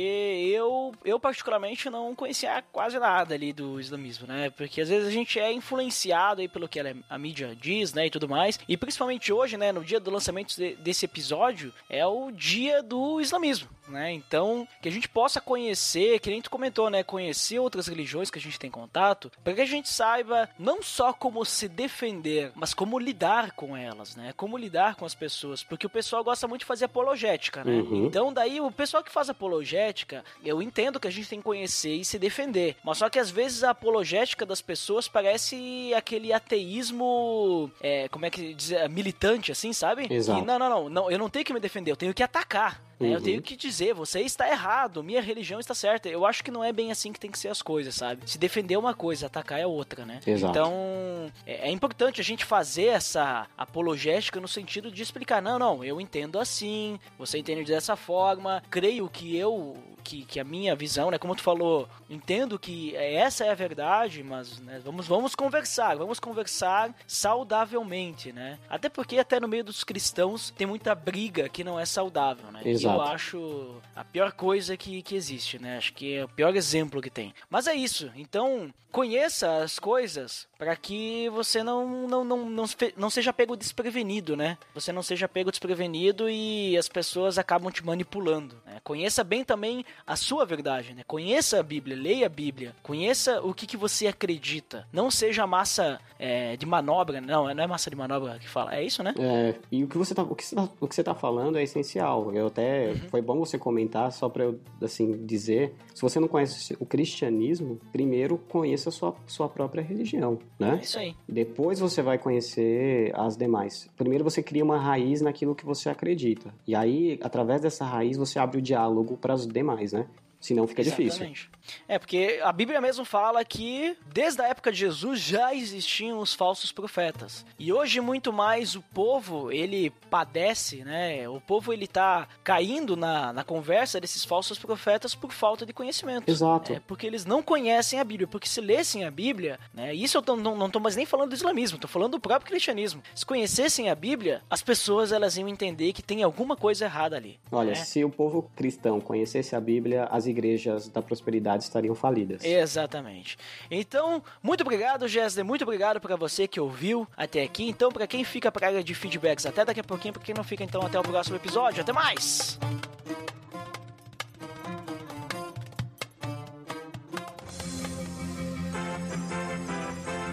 B: eu, eu particularmente não conhecia quase nada ali do islamismo, né? Porque às vezes a gente é influenciado aí pelo que a mídia diz, né? E tudo mais. E principalmente hoje, né? No dia do lançamento de, desse episódio, é o dia do islamismo, né? Então, que a gente possa conhecer, que nem tu comentou, né? Conhecer outras religiões que a gente tem contato, para que a gente saiba não só como se defender, mas como lidar com elas, né? Como lidar com as pessoas, porque o pessoal gosta muito de fazer apologética, né? Uhum. Então daí o pessoal que faz apologética, eu entendo que a gente tem que conhecer e se defender, mas só que às vezes a apologética das pessoas parece aquele ateísmo, é, como é que diz, militante, assim, sabe?
C: Exato.
B: E, não, não, não, não, eu não tenho que me defender, eu tenho que atacar. Uhum. Eu tenho que dizer, você está errado, minha religião está certa. Eu acho que não é bem assim que tem que ser as coisas, sabe? Se defender uma coisa, atacar é outra, né?
C: Exato.
B: Então, é, é importante a gente fazer essa apologética no sentido de explicar, não, não, eu entendo assim, você entende dessa forma, creio que eu que, que a minha visão, né? Como tu falou, entendo que essa é a verdade, mas né, vamos, vamos conversar, vamos conversar saudavelmente, né? Até porque até no meio dos cristãos tem muita briga que não é saudável, né?
C: Exato.
B: eu acho a pior coisa que, que existe, né? Acho que é o pior exemplo que tem. Mas é isso. Então, conheça as coisas para que você não, não, não, não, não seja pego desprevenido, né? Você não seja pego desprevenido e as pessoas acabam te manipulando. Né? Conheça bem também a sua verdade, né? Conheça a Bíblia, leia a Bíblia, conheça o que, que você acredita. Não seja massa é, de manobra, não, não é massa de manobra que fala, é isso, né?
C: É, e o que você tá, o que você tá, o que você tá falando é essencial. Eu até, uhum. foi bom você comentar, só para eu, assim, dizer, se você não conhece o cristianismo, primeiro conheça a sua, sua própria religião, né?
B: É isso aí.
C: Depois você vai conhecer as demais. Primeiro você cria uma raiz naquilo que você acredita. E aí, através dessa raiz, você abre o diálogo para as demais, né? Senão fica difícil.
B: Exatamente. É, porque a Bíblia mesmo fala que desde a época de Jesus já existiam os falsos profetas. E hoje muito mais o povo, ele padece, né? O povo ele tá caindo na, na conversa desses falsos profetas por falta de conhecimento.
C: Exato.
B: É porque eles não conhecem a Bíblia, porque se lessem a Bíblia, né? Isso eu tô, não, não tô mais nem falando do islamismo, tô falando do próprio cristianismo. Se conhecessem a Bíblia, as pessoas elas iam entender que tem alguma coisa errada ali.
C: Olha,
B: né?
C: se o povo cristão conhecesse a Bíblia, as igrejas da prosperidade estariam falidas.
B: Exatamente. Então, muito obrigado, Gessler. Muito obrigado para você que ouviu até aqui. Então, para quem fica para área de feedbacks, até daqui a pouquinho. Para quem não fica, então, até o próximo episódio. Até mais!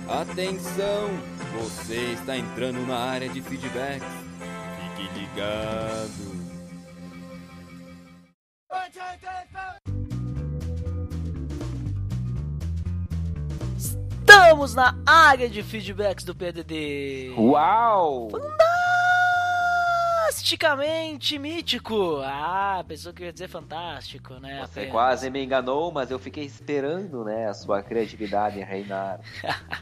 D: Atenção! Você está entrando na área de feedback. Fique ligado.
B: Estamos na área de feedbacks do PDD.
E: Uau!
B: Fantasticamente mítico. Ah, pensou que ia dizer fantástico, né?
E: Você
B: Apenas.
E: quase me enganou, mas eu fiquei esperando, né, a sua criatividade reinar.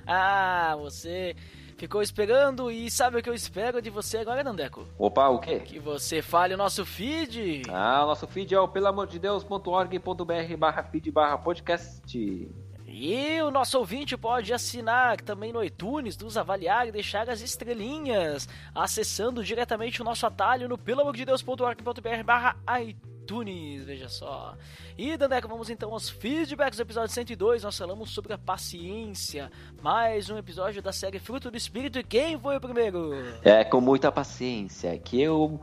B: ah, *laughs* você ficou esperando e sabe o que eu espero de você agora, Nandeco?
E: Opa, o quê?
B: Que você fale o nosso feed.
E: Ah, o nosso feed é o pelamordedeus.org.br barra feed barra podcast.
B: E o nosso ouvinte pode assinar também no iTunes, nos avaliar e deixar as estrelinhas, acessando diretamente o nosso atalho no pelamordedeus.org.br barra iTunes, veja só. E, Dandeco, vamos então aos feedbacks do episódio 102, nós falamos sobre a paciência, mais um episódio da série Fruto do Espírito, e quem foi o primeiro?
E: É com muita paciência que eu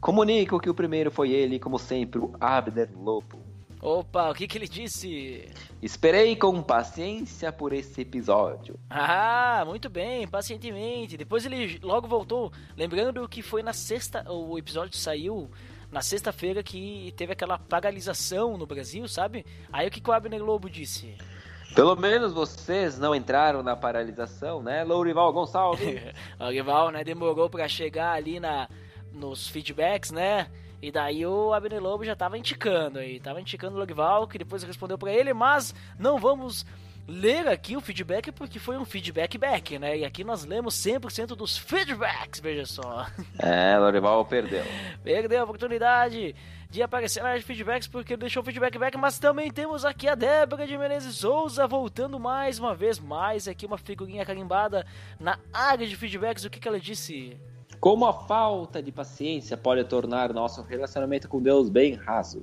E: comunico que o primeiro foi ele, como sempre, o Abner Lobo.
B: Opa, o que que ele disse?
E: Esperei com paciência por esse episódio.
B: Ah, muito bem, pacientemente. Depois ele logo voltou, lembrando que foi na sexta, o episódio saiu na sexta-feira que teve aquela paralisação no Brasil, sabe? Aí o que, que o Abner Lobo disse?
E: Pelo menos vocês não entraram na paralisação, né, Lourival Gonçalves? *laughs*
B: Lourival, né, demorou pra chegar ali na, nos feedbacks, né? E daí o Abner Lobo já tava indicando aí, tava indicando o Logival, que depois respondeu pra ele, mas não vamos ler aqui o feedback porque foi um feedback back, né? E aqui nós lemos 100% dos feedbacks, veja só.
E: É, Lourival perdeu. *laughs*
B: Perdeu a oportunidade de aparecer na área de feedbacks porque deixou o feedback back, mas também temos aqui a Débora de Menezes Souza voltando mais uma vez, mais aqui uma figurinha carimbada na área de feedbacks. O que, que ela disse?
E: Como a falta de paciência pode tornar nosso relacionamento com Deus bem raso?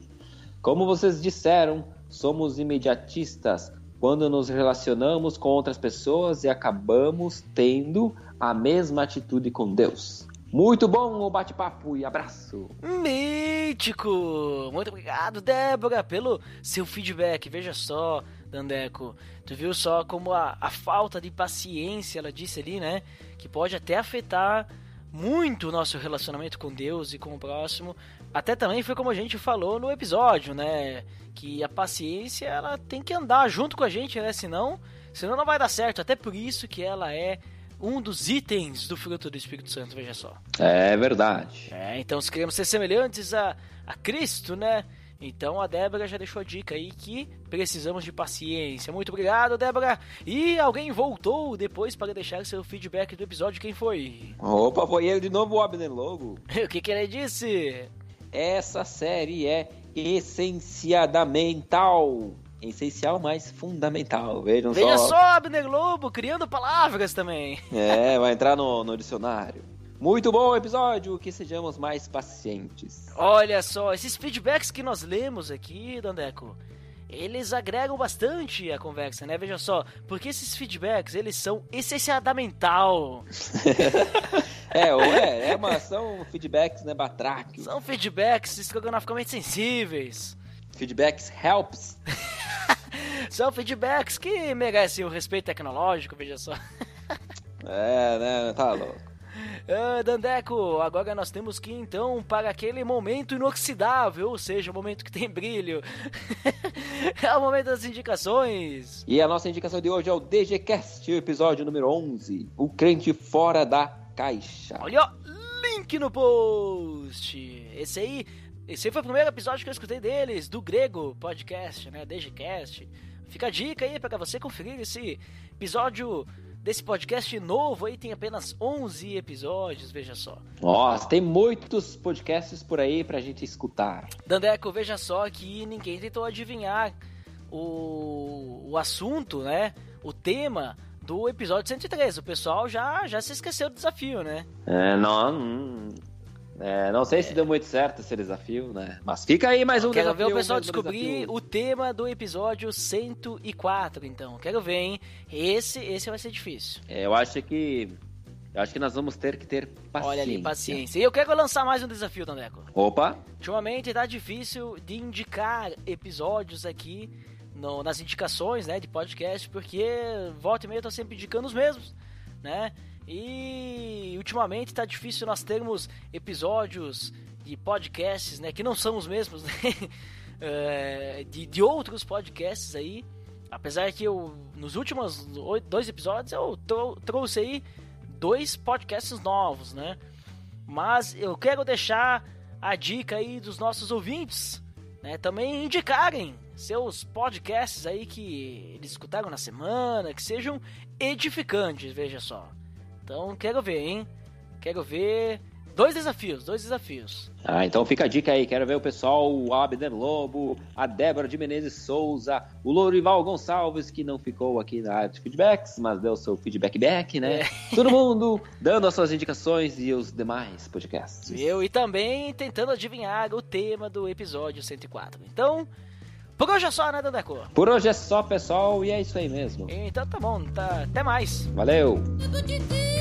E: Como vocês disseram, somos imediatistas quando nos relacionamos com outras pessoas e acabamos tendo a mesma atitude com Deus. Muito bom o bate-papo e abraço.
B: Mítico! Muito obrigado, Débora, pelo seu feedback. Veja só, Dandeco, tu viu só como a, a falta de paciência, ela disse ali, né? Que pode até afetar muito o nosso relacionamento com Deus e com o próximo. Até também foi como a gente falou no episódio, né? Que a paciência ela tem que andar junto com a gente, né? Senão, senão não vai dar certo. Até por isso que ela é um dos itens do fruto do Espírito Santo, veja só.
E: É verdade.
B: É, então se queremos ser semelhantes a, a Cristo, né? Então a Débora já deixou a dica aí que precisamos de paciência. Muito obrigado, Débora. E alguém voltou depois para deixar seu feedback do episódio. Quem foi?
E: Opa, foi ele de novo, o Abner Logo. *laughs*
B: o que, que ele disse?
E: Essa série é essenciadamental. Essencial, mas fundamental. Vejam
B: Veja
E: só.
B: só, Abner Lobo, criando palavras também.
E: É, vai entrar no, no dicionário. Muito bom episódio, que sejamos mais pacientes.
B: Olha só, esses feedbacks que nós lemos aqui, Dandeco, eles agregam bastante a conversa, né? Veja só, porque esses feedbacks, eles são essenciadamental. *laughs*
E: é, é, é uma, são feedbacks, né, batráquios.
B: São feedbacks estrogonoficamente sensíveis.
E: Feedbacks helps. *laughs*
B: são feedbacks que merecem o respeito tecnológico, veja só.
E: é, né, tá louco. *laughs*
B: Ah, Dandeco, agora nós temos que ir então para aquele momento inoxidável, ou seja, o momento que tem brilho. *laughs* é o momento das indicações.
E: E a nossa indicação de hoje é o DGCast, episódio número 11, o crente fora da caixa.
B: Olha, link no post. Esse aí Esse foi o primeiro episódio que eu escutei deles, do Grego Podcast, né? DGCast. Fica a dica aí para você conferir esse episódio desse podcast novo aí, tem apenas 11 episódios, veja só.
E: Nossa, tem muitos podcasts por aí pra gente escutar.
B: Dandeco, veja só que ninguém tentou adivinhar o, o assunto, né? O tema do episódio 103. O pessoal já, já se esqueceu do desafio, né?
E: É, não. É, não sei se deu muito certo esse desafio, né? Mas fica aí mais um
B: Quero
E: desafio.
B: ver o pessoal descobrir
E: desafio.
B: o tema do episódio 104, então. Quero ver, hein? Esse, esse vai ser difícil.
E: É, eu acho que. Eu acho que nós vamos ter que ter paciência.
B: Olha ali, paciência. E eu quero lançar mais um desafio, Dandeco.
E: Opa!
B: Ultimamente tá difícil de indicar episódios aqui no- nas indicações, né, de podcast, porque volta e meia eu tô sempre indicando os mesmos, né? E ultimamente tá difícil nós termos episódios de podcasts, né, que não são os mesmos, *laughs* né? É, de, de outros podcasts aí. Apesar que eu, nos últimos dois episódios, eu trou- trouxe aí dois podcasts novos, né? Mas eu quero deixar a dica aí dos nossos ouvintes, né? Também indicarem seus podcasts aí que eles escutaram na semana, que sejam edificantes, veja só. Então quero ver, hein? Quero ver. Dois desafios, dois desafios.
E: Ah, então fica a dica aí. Quero ver o pessoal, o Abner Lobo, a Débora de Menezes Souza, o Lourival Gonçalves, que não ficou aqui na área de feedbacks, mas deu seu feedback back, né?
B: É. *laughs*
E: Todo mundo dando as suas indicações e os demais podcasts.
B: Eu e também tentando adivinhar o tema do episódio 104. Então, por hoje é só, né, Dandeco?
E: Por hoje é só, pessoal, e é isso aí mesmo.
B: Então tá bom, tá, até mais.
E: Valeu!
A: Tudo de ti.